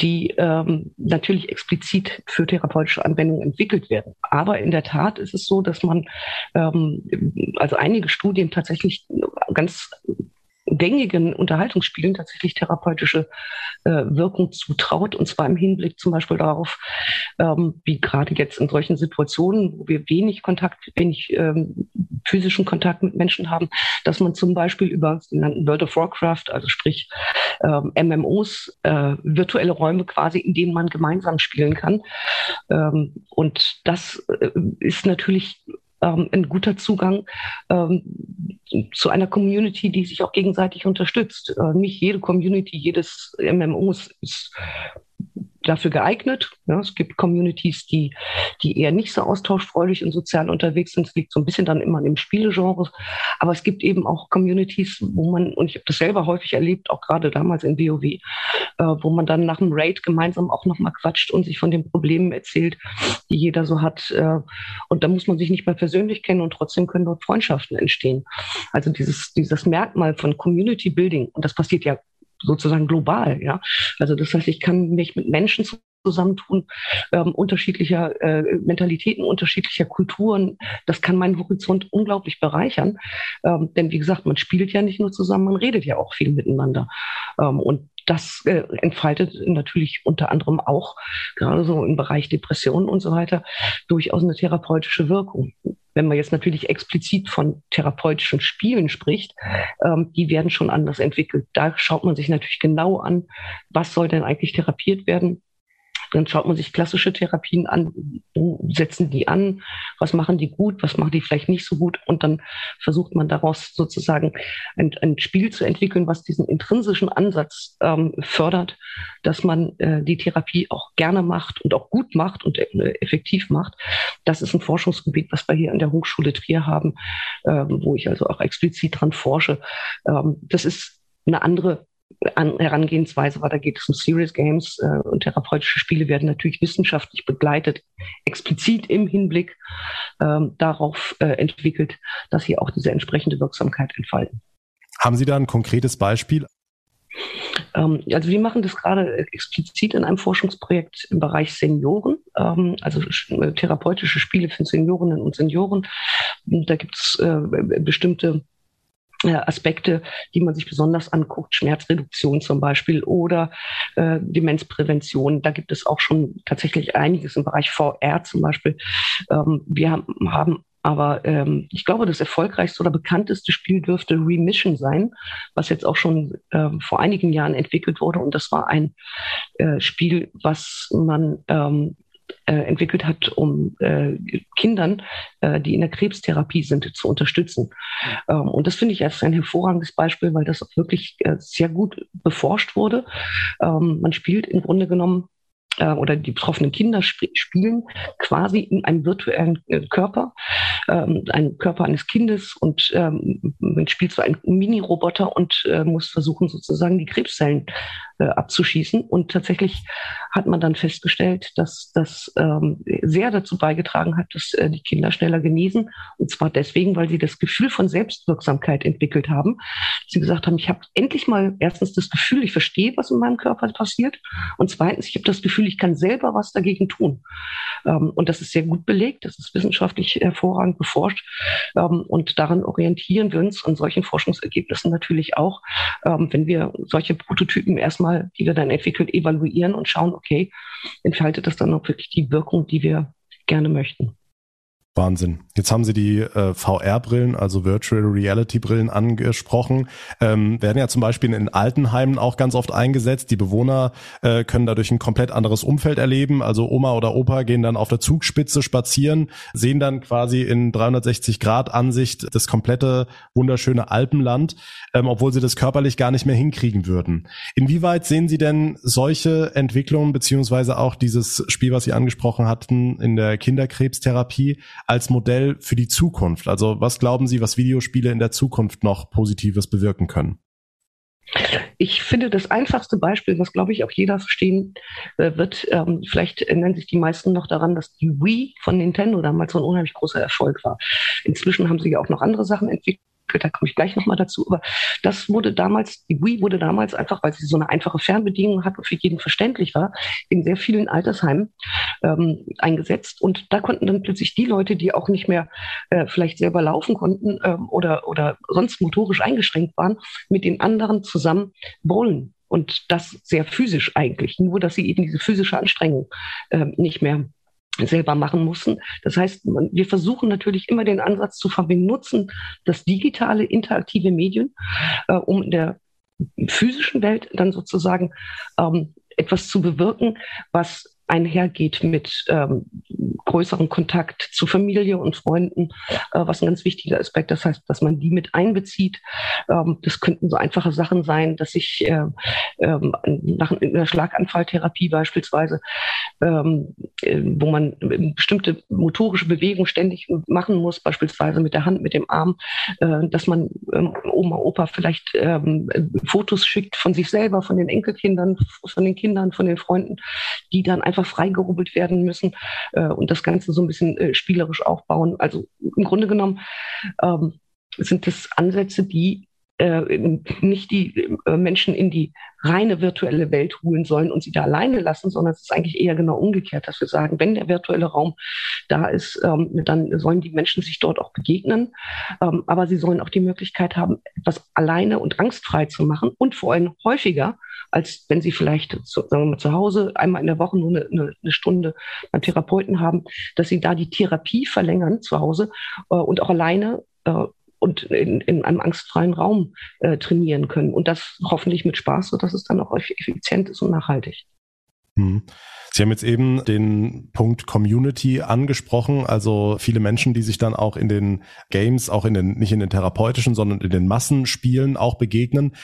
die ähm, natürlich explizit für therapeutische Anwendungen entwickelt werden. Aber in der Tat ist es so, dass man ähm, also einige Studien tatsächlich ganz gängigen Unterhaltungsspielen tatsächlich therapeutische äh, Wirkung zutraut. Und zwar im Hinblick zum Beispiel darauf, ähm, wie gerade jetzt in solchen Situationen, wo wir wenig Kontakt, wenig ähm, physischen Kontakt mit Menschen haben, dass man zum Beispiel über genannten World of Warcraft, also sprich ähm, MMOs, äh, virtuelle Räume quasi, in denen man gemeinsam spielen kann. Ähm, und das äh, ist natürlich ähm, ein guter Zugang ähm, zu einer Community, die sich auch gegenseitig unterstützt. Äh, nicht jede Community, jedes MMO ist dafür geeignet. Ja, es gibt Communities, die, die eher nicht so austauschfreudig und sozial unterwegs sind. Es liegt so ein bisschen dann immer im Spielegenre. Aber es gibt eben auch Communities, wo man, und ich habe das selber häufig erlebt, auch gerade damals in WoW, äh, wo man dann nach einem Raid gemeinsam auch nochmal quatscht und sich von den Problemen erzählt, die jeder so hat. Äh, und da muss man sich nicht mehr persönlich kennen und trotzdem können dort Freundschaften entstehen. Also dieses, dieses Merkmal von Community Building, und das passiert ja sozusagen global. Ja? Also das heißt, ich kann mich mit Menschen zusammentun, ähm, unterschiedlicher äh, Mentalitäten, unterschiedlicher Kulturen. Das kann meinen Horizont unglaublich bereichern. Ähm, denn wie gesagt, man spielt ja nicht nur zusammen, man redet ja auch viel miteinander. Ähm, und das äh, entfaltet natürlich unter anderem auch, gerade so im Bereich Depressionen und so weiter, durchaus eine therapeutische Wirkung wenn man jetzt natürlich explizit von therapeutischen Spielen spricht, ähm, die werden schon anders entwickelt. Da schaut man sich natürlich genau an, was soll denn eigentlich therapiert werden dann schaut man sich klassische Therapien an, wo setzen die an, was machen die gut, was machen die vielleicht nicht so gut und dann versucht man daraus sozusagen ein, ein Spiel zu entwickeln, was diesen intrinsischen Ansatz ähm, fördert, dass man äh, die Therapie auch gerne macht und auch gut macht und äh, effektiv macht. Das ist ein Forschungsgebiet, was wir hier an der Hochschule Trier haben, äh, wo ich also auch explizit dran forsche. Ähm, das ist eine andere an Herangehensweise war, da geht es um Serious Games äh, und therapeutische Spiele werden natürlich wissenschaftlich begleitet, explizit im Hinblick ähm, darauf äh, entwickelt, dass sie auch diese entsprechende Wirksamkeit entfalten. Haben Sie da ein konkretes Beispiel? Ähm, also wir machen das gerade explizit in einem Forschungsprojekt im Bereich Senioren, ähm, also äh, therapeutische Spiele für Seniorinnen und Senioren. Da gibt es äh, bestimmte Aspekte, die man sich besonders anguckt, Schmerzreduktion zum Beispiel oder äh, Demenzprävention. Da gibt es auch schon tatsächlich einiges im Bereich VR zum Beispiel. Ähm, wir haben, haben aber ähm, ich glaube, das erfolgreichste oder bekannteste Spiel dürfte Remission sein, was jetzt auch schon äh, vor einigen Jahren entwickelt wurde. Und das war ein äh, Spiel, was man ähm, äh, entwickelt hat, um äh, Kindern, äh, die in der Krebstherapie sind, zu unterstützen. Ähm, und das finde ich als ein hervorragendes Beispiel, weil das auch wirklich äh, sehr gut beforscht wurde. Ähm, man spielt im Grunde genommen äh, oder die betroffenen Kinder sp spielen quasi in einem virtuellen äh, Körper, ähm, einen Körper eines Kindes und ähm, man spielt so einen Mini-Roboter und äh, muss versuchen sozusagen die Krebszellen äh, abzuschießen. Und tatsächlich hat man dann festgestellt, dass das ähm, sehr dazu beigetragen hat, dass äh, die Kinder schneller genesen. Und zwar deswegen, weil sie das Gefühl von Selbstwirksamkeit entwickelt haben. Sie gesagt haben, ich habe endlich mal erstens das Gefühl, ich verstehe, was in meinem Körper passiert. Und zweitens, ich habe das Gefühl, ich kann selber was dagegen tun. Ähm, und das ist sehr gut belegt, das ist wissenschaftlich hervorragend beforscht. Ähm, und daran orientieren wir uns an solchen Forschungsergebnissen natürlich auch, ähm, wenn wir solche Prototypen erstmal, die wir dann entwickelt, evaluieren und schauen, okay, entfaltet das dann auch wirklich die Wirkung, die wir gerne möchten. Wahnsinn. Jetzt haben Sie die äh, VR-Brillen, also Virtual Reality-Brillen angesprochen. Ähm, werden ja zum Beispiel in Altenheimen auch ganz oft eingesetzt. Die Bewohner äh, können dadurch ein komplett anderes Umfeld erleben. Also Oma oder Opa gehen dann auf der Zugspitze spazieren, sehen dann quasi in 360 Grad Ansicht das komplette wunderschöne Alpenland, ähm, obwohl sie das körperlich gar nicht mehr hinkriegen würden. Inwieweit sehen Sie denn solche Entwicklungen beziehungsweise auch dieses Spiel, was Sie angesprochen hatten in der Kinderkrebstherapie als Modell für die Zukunft? Also was glauben Sie, was Videospiele in der Zukunft noch Positives bewirken können? Ich finde das einfachste Beispiel, was glaube ich auch jeder verstehen äh, wird, ähm, vielleicht erinnern sich die meisten noch daran, dass die Wii von Nintendo damals so ein unheimlich großer Erfolg war. Inzwischen haben sie ja auch noch andere Sachen entwickelt da komme ich gleich nochmal dazu. Aber das wurde damals, die Wii wurde damals einfach, weil sie so eine einfache Fernbedienung hat und für jeden verständlich war, in sehr vielen Altersheimen ähm, eingesetzt. Und da konnten dann plötzlich die Leute, die auch nicht mehr äh, vielleicht selber laufen konnten ähm, oder, oder sonst motorisch eingeschränkt waren, mit den anderen zusammen bowlen. Und das sehr physisch eigentlich, nur dass sie eben diese physische Anstrengung äh, nicht mehr selber machen mussten. Das heißt, wir versuchen natürlich immer den Ansatz zu verbinden, nutzen das digitale, interaktive Medien, äh, um in der physischen Welt dann sozusagen ähm, etwas zu bewirken, was einhergeht mit ähm, größerem Kontakt zu Familie und Freunden, äh, was ein ganz wichtiger Aspekt. Das heißt, dass man die mit einbezieht. Ähm, das könnten so einfache Sachen sein, dass ich äh, ähm, nach einer Schlaganfalltherapie beispielsweise, ähm, äh, wo man bestimmte motorische Bewegungen ständig machen muss, beispielsweise mit der Hand, mit dem Arm, äh, dass man ähm, Oma, Opa vielleicht ähm, Fotos schickt von sich selber, von den Enkelkindern, von den Kindern, von den Freunden, die dann einfach freigerubbelt werden müssen äh, und das Ganze so ein bisschen äh, spielerisch aufbauen. Also im Grunde genommen ähm, sind das Ansätze, die äh, nicht die äh, Menschen in die reine virtuelle Welt holen sollen und sie da alleine lassen, sondern es ist eigentlich eher genau umgekehrt, dass wir sagen, wenn der virtuelle Raum da ist, ähm, dann sollen die Menschen sich dort auch begegnen, ähm, aber sie sollen auch die Möglichkeit haben, etwas alleine und angstfrei zu machen und vor allem häufiger, als wenn sie vielleicht zu, sagen wir mal, zu Hause einmal in der Woche nur eine, eine, Stunde beim Therapeuten haben, dass sie da die Therapie verlängern zu Hause äh, und auch alleine äh, und in, in einem angstfreien Raum äh, trainieren können. Und das hoffentlich mit Spaß, sodass es dann auch effizient ist und nachhaltig. Hm. Sie haben jetzt eben den Punkt Community angesprochen, also viele Menschen, die sich dann auch in den Games, auch in den, nicht in den therapeutischen, sondern in den Massenspielen auch begegnen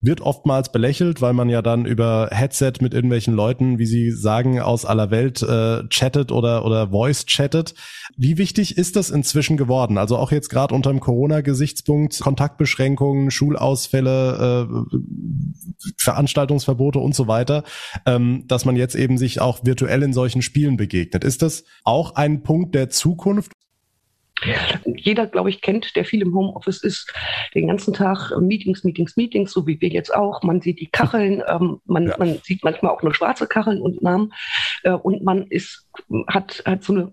wird oftmals belächelt, weil man ja dann über Headset mit irgendwelchen Leuten, wie sie sagen, aus aller Welt äh, chattet oder oder Voice chattet. Wie wichtig ist das inzwischen geworden? Also auch jetzt gerade unter dem Corona-Gesichtspunkt, Kontaktbeschränkungen, Schulausfälle, äh, Veranstaltungsverbote und so weiter, ähm, dass man jetzt eben sich auch virtuell in solchen Spielen begegnet. Ist das auch ein Punkt der Zukunft? Jeder, glaube ich, kennt, der viel im Homeoffice ist, den ganzen Tag Meetings, Meetings, Meetings, so wie wir jetzt auch. Man sieht die Kacheln, ähm, man, ja. man sieht manchmal auch nur schwarze Kacheln und Namen äh, und man ist hat, hat so, eine,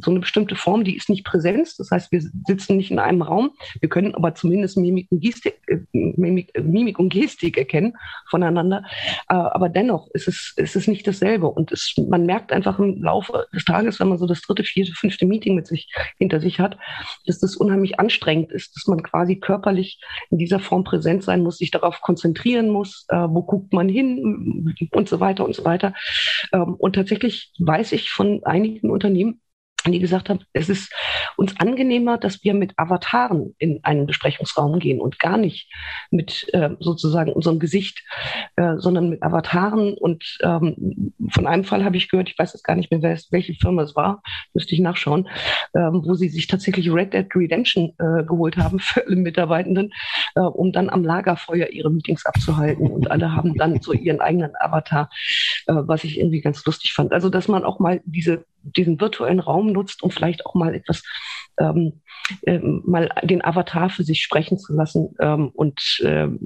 so eine bestimmte Form, die ist nicht Präsenz. Das heißt, wir sitzen nicht in einem Raum. Wir können aber zumindest Mimik und Gestik, äh, Mimik, äh, Mimik und Gestik erkennen voneinander. Aber dennoch ist es, ist es nicht dasselbe. Und es, man merkt einfach im Laufe des Tages, wenn man so das dritte, vierte, fünfte Meeting mit sich hinter sich hat, dass das unheimlich anstrengend ist, dass man quasi körperlich in dieser Form präsent sein muss, sich darauf konzentrieren muss, wo guckt man hin und so weiter und so weiter. Ähm, und tatsächlich weiß ich von einigen Unternehmen, die gesagt haben, es ist uns angenehmer, dass wir mit Avataren in einen Besprechungsraum gehen und gar nicht mit äh, sozusagen unserem Gesicht, äh, sondern mit Avataren. Und ähm, von einem Fall habe ich gehört, ich weiß jetzt gar nicht mehr, wer es, welche Firma es war, müsste ich nachschauen, ähm, wo sie sich tatsächlich Red Dead Redemption äh, geholt haben für alle Mitarbeitenden, äh, um dann am Lagerfeuer ihre Meetings abzuhalten. Und alle haben dann so ihren eigenen Avatar, äh, was ich irgendwie ganz lustig fand. Also, dass man auch mal diese diesen virtuellen Raum nutzt, um vielleicht auch mal etwas, ähm, ähm, mal den Avatar für sich sprechen zu lassen ähm, und ähm,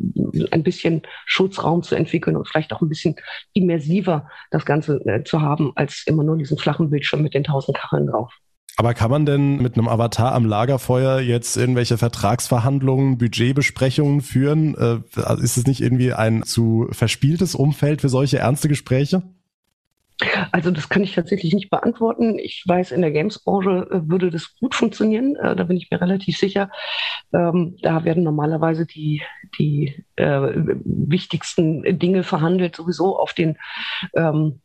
ein bisschen Schutzraum zu entwickeln und vielleicht auch ein bisschen immersiver das Ganze äh, zu haben, als immer nur diesen flachen Bildschirm mit den tausend Kacheln drauf. Aber kann man denn mit einem Avatar am Lagerfeuer jetzt irgendwelche Vertragsverhandlungen, Budgetbesprechungen führen? Äh, ist es nicht irgendwie ein zu verspieltes Umfeld für solche ernste Gespräche? Also das kann ich tatsächlich nicht beantworten. Ich weiß, in der Games-Branche äh, würde das gut funktionieren. Äh, da bin ich mir relativ sicher. Ähm, da werden normalerweise die, die äh, wichtigsten Dinge verhandelt, sowieso auf den ähm,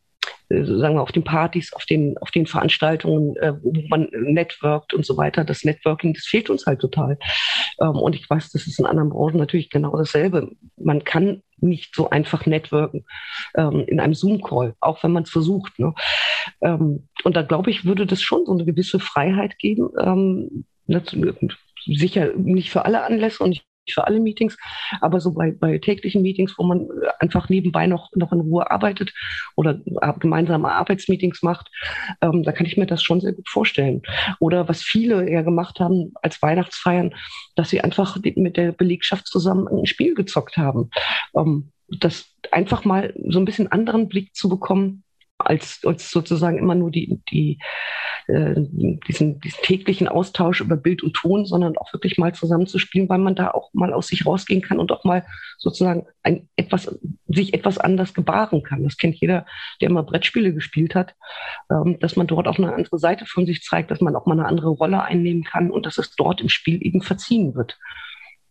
äh, sagen wir, auf den Partys, auf den, auf den Veranstaltungen, wo man networkt und so weiter. Das Networking, das fehlt uns halt total. Ähm, und ich weiß, das ist in anderen Branchen natürlich genau dasselbe. Man kann nicht so einfach networken ähm, in einem Zoom-Call, auch wenn man es versucht. Ne? Ähm, und da glaube ich, würde das schon so eine gewisse Freiheit geben. Ähm, sicher nicht für alle Anlässe und ich für alle Meetings, aber so bei, bei täglichen Meetings, wo man einfach nebenbei noch, noch in Ruhe arbeitet oder gemeinsame Arbeitsmeetings macht, ähm, da kann ich mir das schon sehr gut vorstellen. Oder was viele ja gemacht haben als Weihnachtsfeiern, dass sie einfach mit der Belegschaft zusammen ein Spiel gezockt haben. Ähm, das einfach mal so ein bisschen anderen Blick zu bekommen, als, als sozusagen immer nur die, die, äh, diesen, diesen täglichen Austausch über Bild und Ton, sondern auch wirklich mal zusammenzuspielen, weil man da auch mal aus sich rausgehen kann und auch mal sozusagen ein, etwas, sich etwas anders gebaren kann. Das kennt jeder, der mal Brettspiele gespielt hat, ähm, dass man dort auch eine andere Seite von sich zeigt, dass man auch mal eine andere Rolle einnehmen kann und dass es dort im Spiel eben verziehen wird.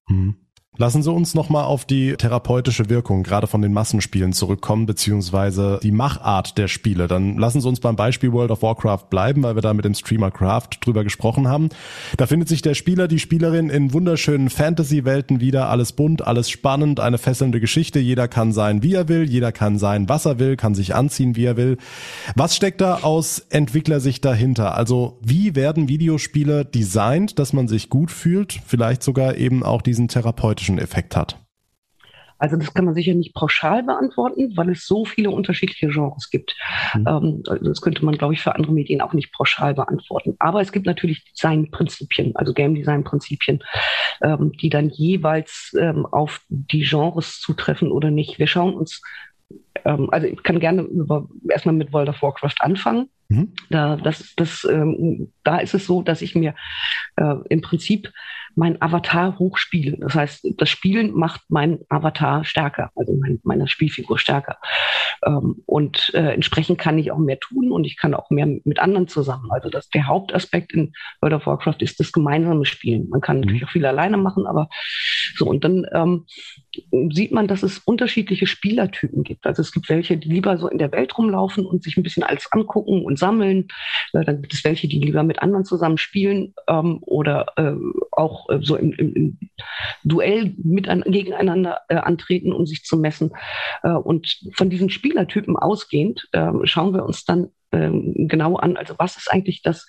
Mhm. Lassen Sie uns nochmal auf die therapeutische Wirkung gerade von den Massenspielen zurückkommen, beziehungsweise die Machart der Spiele. Dann lassen Sie uns beim Beispiel World of Warcraft bleiben, weil wir da mit dem Streamer Craft drüber gesprochen haben. Da findet sich der Spieler, die Spielerin in wunderschönen Fantasy-Welten wieder. Alles bunt, alles spannend, eine fesselnde Geschichte. Jeder kann sein, wie er will. Jeder kann sein, was er will, kann sich anziehen, wie er will. Was steckt da aus Entwicklersicht dahinter? Also wie werden Videospiele designt, dass man sich gut fühlt? Vielleicht sogar eben auch diesen therapeutischen psychologischen Effekt hat? Also das kann man sicher nicht pauschal beantworten, weil es so viele unterschiedliche Genres gibt. Mhm. Ähm, das könnte man, glaube ich, für andere Medien auch nicht pauschal beantworten. Aber es gibt natürlich Designprinzipien, also Game Design Prinzipien, ähm, die dann jeweils ähm, auf die Genres zutreffen oder nicht. Wir schauen uns, also ich kann gerne über, erstmal mit World of Warcraft anfangen. Mhm. Da, das, das, ähm, da ist es so, dass ich mir äh, im Prinzip mein Avatar hochspiele. Das heißt, das Spielen macht mein Avatar stärker, also mein, meine Spielfigur stärker. Ähm, und äh, entsprechend kann ich auch mehr tun und ich kann auch mehr mit anderen zusammen. Also das, der Hauptaspekt in World of Warcraft ist das gemeinsame Spielen. Man kann mhm. natürlich auch viel alleine machen, aber so. Und dann ähm, sieht man, dass es unterschiedliche Spielertypen gibt. Also es gibt welche, die lieber so in der Welt rumlaufen und sich ein bisschen alles angucken und sammeln. Äh, dann gibt es welche, die lieber mit anderen zusammen spielen ähm, oder äh, auch äh, so im, im, Duell mit an, gegeneinander äh, antreten, um sich zu messen. Äh, und von diesen Spielertypen ausgehend äh, schauen wir uns dann ähm, genau an, also was ist eigentlich das,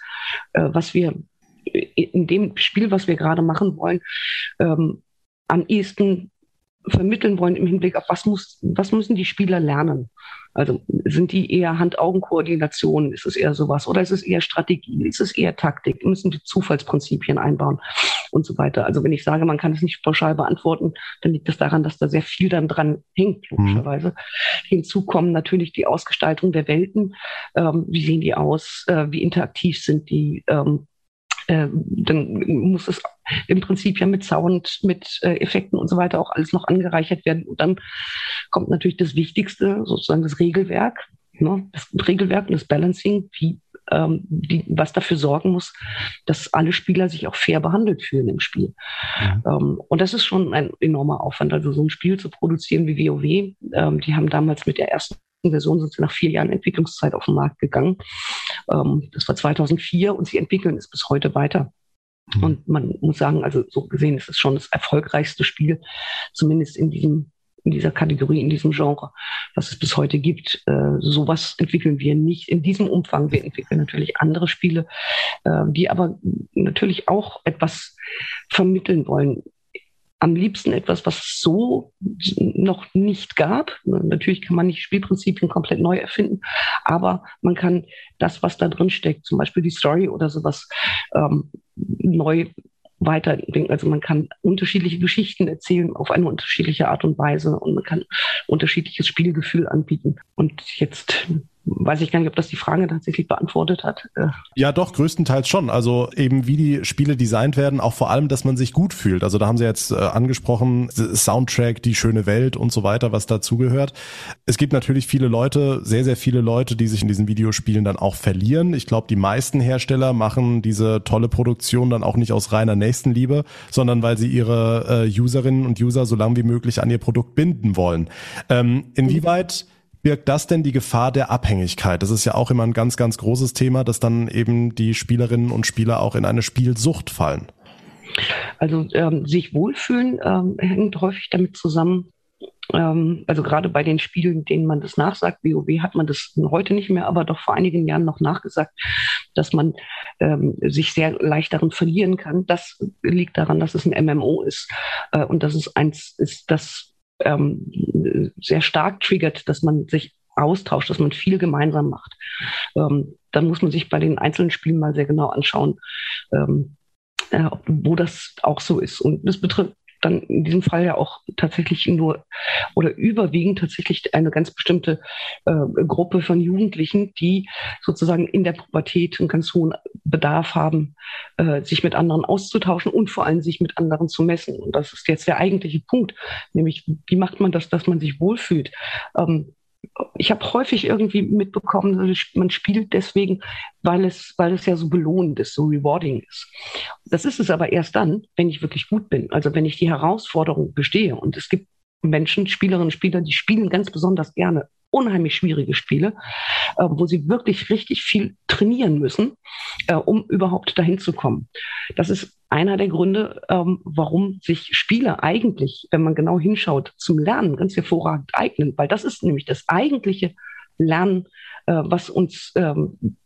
äh, was wir in dem Spiel, was wir gerade machen wollen, ähm, am ehesten vermitteln wollen im Hinblick auf was muss, was müssen die Spieler lernen? Also sind die eher Hand-Augen-Koordination? Ist es eher sowas? Oder ist es eher Strategie? Ist es eher Taktik? Müssen die Zufallsprinzipien einbauen und so weiter? Also wenn ich sage, man kann es nicht pauschal beantworten, dann liegt es das daran, dass da sehr viel dann dran hängt, logischerweise. Mhm. Hinzu kommen natürlich die Ausgestaltung der Welten. Ähm, wie sehen die aus? Äh, wie interaktiv sind die? Ähm, äh, dann muss es im Prinzip ja mit Sound, mit äh, Effekten und so weiter auch alles noch angereichert werden. Und dann kommt natürlich das Wichtigste, sozusagen das Regelwerk, ne? das Regelwerk und das Balancing, wie, ähm, die, was dafür sorgen muss, dass alle Spieler sich auch fair behandelt fühlen im Spiel. Ja. Ähm, und das ist schon ein enormer Aufwand. Also so ein Spiel zu produzieren wie WoW, ähm, die haben damals mit der ersten Version sind sie nach vier Jahren Entwicklungszeit auf den Markt gegangen. Ähm, das war 2004 und sie entwickeln es bis heute weiter. Mhm. Und man muss sagen, also so gesehen ist es schon das erfolgreichste Spiel, zumindest in diesem in dieser Kategorie, in diesem Genre, was es bis heute gibt. Äh, sowas entwickeln wir nicht in diesem Umfang. Wir entwickeln natürlich andere Spiele, äh, die aber natürlich auch etwas vermitteln wollen am liebsten etwas, was es so noch nicht gab. Natürlich kann man nicht Spielprinzipien komplett neu erfinden, aber man kann das, was da drin steckt, zum Beispiel die Story oder sowas, ähm, neu weiterdenken. Also man kann unterschiedliche Geschichten erzählen auf eine unterschiedliche Art und Weise und man kann unterschiedliches Spielgefühl anbieten. Und jetzt weiß ich gar nicht, ob das die Frage tatsächlich beantwortet hat. Äh, ja, doch, größtenteils schon. Also eben wie die Spiele designt werden, auch vor allem, dass man sich gut fühlt. Also da haben Sie jetzt äh, angesprochen, Soundtrack, die schöne Welt und so weiter, was dazugehört. Es gibt natürlich viele Leute, sehr, sehr viele Leute, die sich in diesen Videospielen dann auch verlieren. Ich glaube, die meisten Hersteller machen diese tolle Produktion dann auch nicht aus reiner Nächstenliebe, sondern weil sie ihre äh, Userinnen und User so lange wie möglich an ihr Produkt binden wollen. Ähm, inwieweit birgt das denn die Gefahr der Abhängigkeit? Das ist ja auch immer ein ganz, ganz großes Thema, dass dann eben die Spielerinnen und Spieler auch in eine Spielsucht fallen. Also ähm, sich wohlfühlen ähm, hängt häufig damit zusammen, ähm, also gerade bei den Spielen, denen man das nachsagt, WoW hat man das heute nicht mehr, aber doch vor einigen Jahren noch nachgesagt, dass man ähm, sich sehr leicht darin verlieren kann. Das liegt daran, dass es ein MMO ist äh, und dass es eins ist, das ähm, sehr stark triggert, dass man sich austauscht, dass man viel gemeinsam macht. Ähm, dann muss man sich bei den einzelnen Spielen mal sehr genau anschauen, ähm, äh, wo das auch so ist. Und das betrifft dann in diesem Fall ja auch tatsächlich nur oder überwiegend tatsächlich eine ganz bestimmte äh, Gruppe von Jugendlichen, die sozusagen in der Pubertät einen ganz hohen Bedarf haben, äh, sich mit anderen auszutauschen und vor allem sich mit anderen zu messen. Und das ist jetzt der eigentliche Punkt, nämlich wie macht man das, dass man sich wohlfühlt? Ähm, ich habe häufig irgendwie mitbekommen, man spielt deswegen, weil es, weil es ja so belohnend ist, so rewarding ist. Das ist es aber erst dann, wenn ich wirklich gut bin. Also wenn ich die Herausforderung bestehe. Und es gibt Menschen, Spielerinnen und Spieler, die spielen ganz besonders gerne unheimlich schwierige Spiele, äh, wo sie wirklich richtig viel trainieren müssen, äh, um überhaupt dahin zu kommen. Das ist einer der Gründe, ähm, warum sich Spiele eigentlich, wenn man genau hinschaut, zum Lernen ganz hervorragend eignen, weil das ist nämlich das eigentliche Lernen, äh, was uns ähm,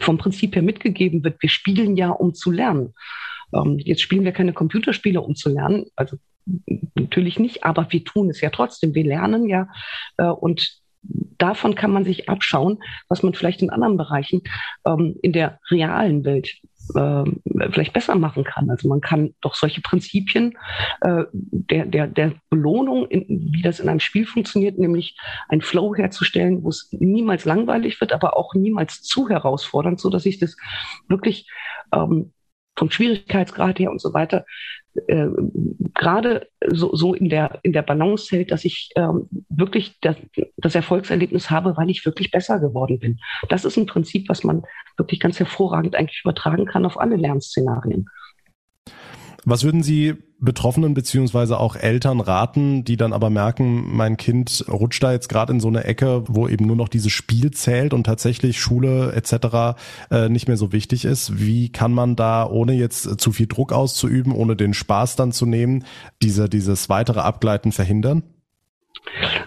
vom Prinzip her mitgegeben wird. Wir spielen ja, um zu lernen. Ähm, jetzt spielen wir keine Computerspiele, um zu lernen, also natürlich nicht, aber wir tun es ja trotzdem. Wir lernen ja äh, und davon kann man sich abschauen, was man vielleicht in anderen Bereichen ähm, in der realen Welt äh, vielleicht besser machen kann. Also man kann doch solche Prinzipien äh, der, der, der Belohnung, in, wie das in einem Spiel funktioniert, nämlich ein Flow herzustellen, wo es niemals langweilig wird, aber auch niemals zu herausfordernd, so dass ich das wirklich ähm, vom Schwierigkeitsgrad her und so weiter äh, gerade so, so in der in der Balance hält, dass ich ähm, wirklich das, das Erfolgserlebnis habe, weil ich wirklich besser geworden bin. Das ist ein Prinzip, was man wirklich ganz hervorragend eigentlich übertragen kann auf alle Lernszenarien. Was würden Sie Betroffenen beziehungsweise auch Eltern raten, die dann aber merken, mein Kind rutscht da jetzt gerade in so eine Ecke, wo eben nur noch dieses Spiel zählt und tatsächlich Schule etc. Äh, nicht mehr so wichtig ist? Wie kann man da, ohne jetzt zu viel Druck auszuüben, ohne den Spaß dann zu nehmen, diese, dieses weitere Abgleiten verhindern?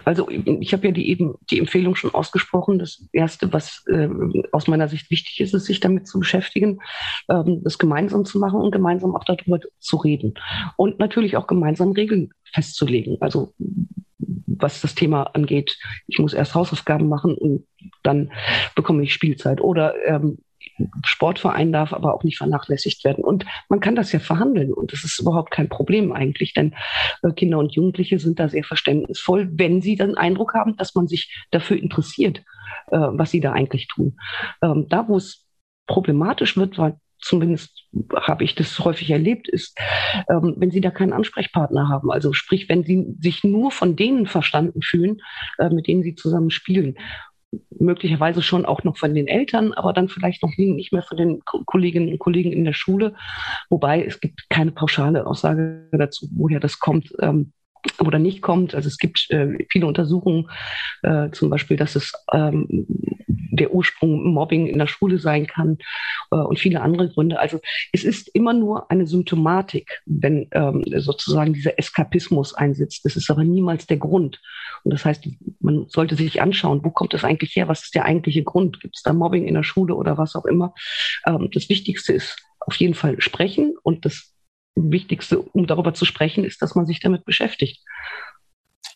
Also ich habe ja die eben die Empfehlung schon ausgesprochen. Das erste, was äh, aus meiner Sicht wichtig ist, ist sich damit zu beschäftigen, ähm, das gemeinsam zu machen und gemeinsam auch darüber zu reden und natürlich auch gemeinsam Regeln festzulegen. Also was das Thema angeht, ich muss erst Hausaufgaben machen und dann bekomme ich Spielzeit oder ähm, Sportverein darf aber auch nicht vernachlässigt werden. Und man kann das ja verhandeln und das ist überhaupt kein Problem eigentlich, denn äh, Kinder und Jugendliche sind da sehr verständnisvoll, wenn sie den Eindruck haben, dass man sich dafür interessiert, äh, was sie da eigentlich tun. Ähm, da, wo es problematisch wird, weil zumindest habe ich das häufig erlebt, ist, ähm, wenn sie da keinen Ansprechpartner haben. Also sprich, wenn sie sich nur von denen verstanden fühlen, äh, mit denen sie zusammen spielen möglicherweise schon auch noch von den Eltern, aber dann vielleicht noch nicht mehr von den Kolleginnen und Kollegen in der Schule. Wobei es gibt keine pauschale Aussage dazu, woher das kommt. Ähm, oder nicht kommt. Also es gibt äh, viele Untersuchungen, äh, zum Beispiel, dass es ähm, der Ursprung Mobbing in der Schule sein kann äh, und viele andere Gründe. Also es ist immer nur eine Symptomatik, wenn ähm, sozusagen dieser Eskapismus einsetzt. Das ist aber niemals der Grund. Und das heißt, man sollte sich anschauen, wo kommt das eigentlich her? Was ist der eigentliche Grund? Gibt es da Mobbing in der Schule oder was auch immer? Ähm, das Wichtigste ist auf jeden Fall sprechen und das Wichtigste, um darüber zu sprechen, ist, dass man sich damit beschäftigt.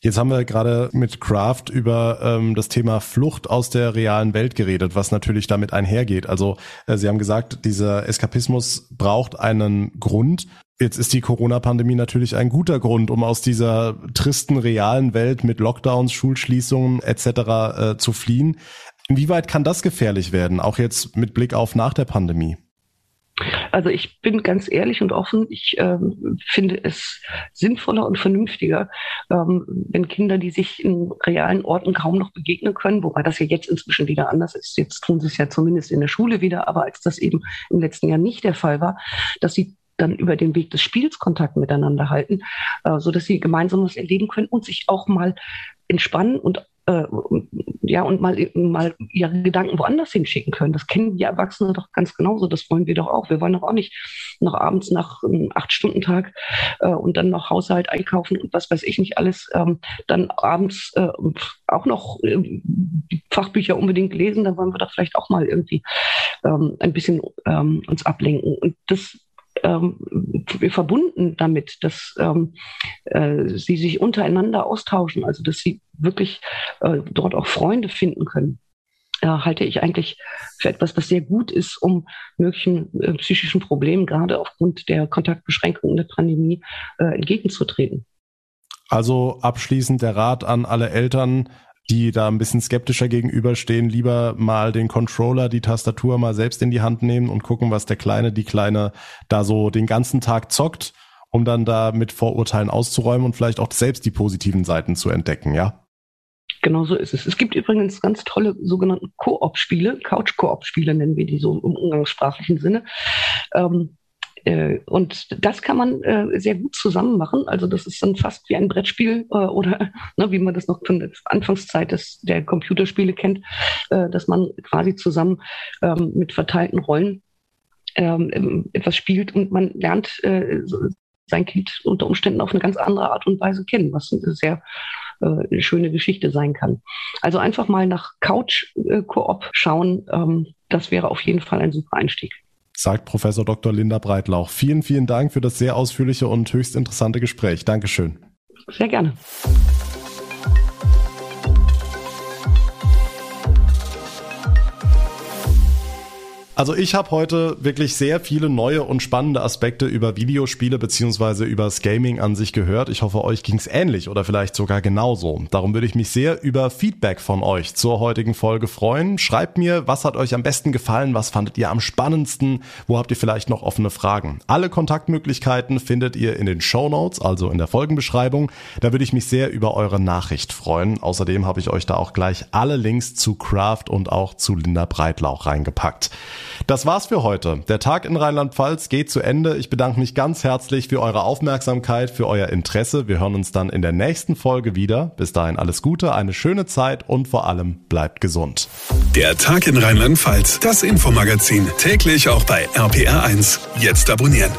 Jetzt haben wir gerade mit Kraft über ähm, das Thema Flucht aus der realen Welt geredet, was natürlich damit einhergeht. Also äh, Sie haben gesagt, dieser Eskapismus braucht einen Grund. Jetzt ist die Corona-Pandemie natürlich ein guter Grund, um aus dieser tristen realen Welt mit Lockdowns, Schulschließungen etc. Äh, zu fliehen. Inwieweit kann das gefährlich werden, auch jetzt mit Blick auf nach der Pandemie? Also ich bin ganz ehrlich und offen. Ich ähm, finde es sinnvoller und vernünftiger, ähm, wenn Kinder, die sich in realen Orten kaum noch begegnen können, wobei das ja jetzt inzwischen wieder anders ist. Jetzt tun sie es ja zumindest in der Schule wieder, aber als das eben im letzten Jahr nicht der Fall war, dass sie dann über den Weg des Spiels Kontakt miteinander halten, äh, so dass sie gemeinsam was erleben können und sich auch mal entspannen und äh, ja, und mal, mal ihre Gedanken woanders hinschicken können. Das kennen die Erwachsene doch ganz genauso. Das wollen wir doch auch. Wir wollen doch auch nicht noch abends nach einem Acht-Stunden-Tag äh, und dann noch Haushalt einkaufen und was weiß ich nicht alles, ähm, dann abends äh, auch noch äh, die Fachbücher unbedingt lesen. Dann wollen wir doch vielleicht auch mal irgendwie ähm, ein bisschen ähm, uns ablenken. Und das ähm, verbunden damit, dass ähm, äh, sie sich untereinander austauschen, also dass sie wirklich äh, dort auch Freunde finden können. Äh, halte ich eigentlich für etwas, was sehr gut ist, um möglichen äh, psychischen Problemen, gerade aufgrund der Kontaktbeschränkungen der Pandemie, äh, entgegenzutreten. Also abschließend der Rat an alle Eltern, die da ein bisschen skeptischer gegenüberstehen, lieber mal den Controller, die Tastatur mal selbst in die Hand nehmen und gucken, was der Kleine, die Kleine da so den ganzen Tag zockt, um dann da mit Vorurteilen auszuräumen und vielleicht auch selbst die positiven Seiten zu entdecken, ja? Genau so ist es. Es gibt übrigens ganz tolle sogenannte Koop-Spiele, Couch-Koop-Spiele nennen wir die so im umgangssprachlichen Sinne. Ähm, äh, und das kann man äh, sehr gut zusammen machen. Also das ist dann fast wie ein Brettspiel äh, oder (laughs) ne, wie man das noch von der Anfangszeit des, der Computerspiele kennt, äh, dass man quasi zusammen ähm, mit verteilten Rollen ähm, etwas spielt und man lernt äh, sein Kind unter Umständen auf eine ganz andere Art und Weise kennen, was eine sehr äh, schöne Geschichte sein kann. Also einfach mal nach Couch-Koop schauen, ähm, das wäre auf jeden Fall ein super Einstieg sagt Professor Dr. Linda Breitlauch. Vielen, vielen Dank für das sehr ausführliche und höchst interessante Gespräch. Dankeschön. Sehr gerne. Also ich habe heute wirklich sehr viele neue und spannende Aspekte über Videospiele beziehungsweise über das Gaming an sich gehört. Ich hoffe, euch ging's ähnlich oder vielleicht sogar genauso. Darum würde ich mich sehr über Feedback von euch zur heutigen Folge freuen. Schreibt mir, was hat euch am besten gefallen, was fandet ihr am spannendsten, wo habt ihr vielleicht noch offene Fragen. Alle Kontaktmöglichkeiten findet ihr in den Show Notes, also in der Folgenbeschreibung. Da würde ich mich sehr über eure Nachricht freuen. Außerdem habe ich euch da auch gleich alle Links zu Craft und auch zu Linda Breitlauch reingepackt. Das war's für heute. Der Tag in Rheinland-Pfalz geht zu Ende. Ich bedanke mich ganz herzlich für eure Aufmerksamkeit, für euer Interesse. Wir hören uns dann in der nächsten Folge wieder. Bis dahin alles Gute, eine schöne Zeit und vor allem bleibt gesund. Der Tag in Rheinland-Pfalz, das Infomagazin, täglich auch bei RPR1. Jetzt abonnieren.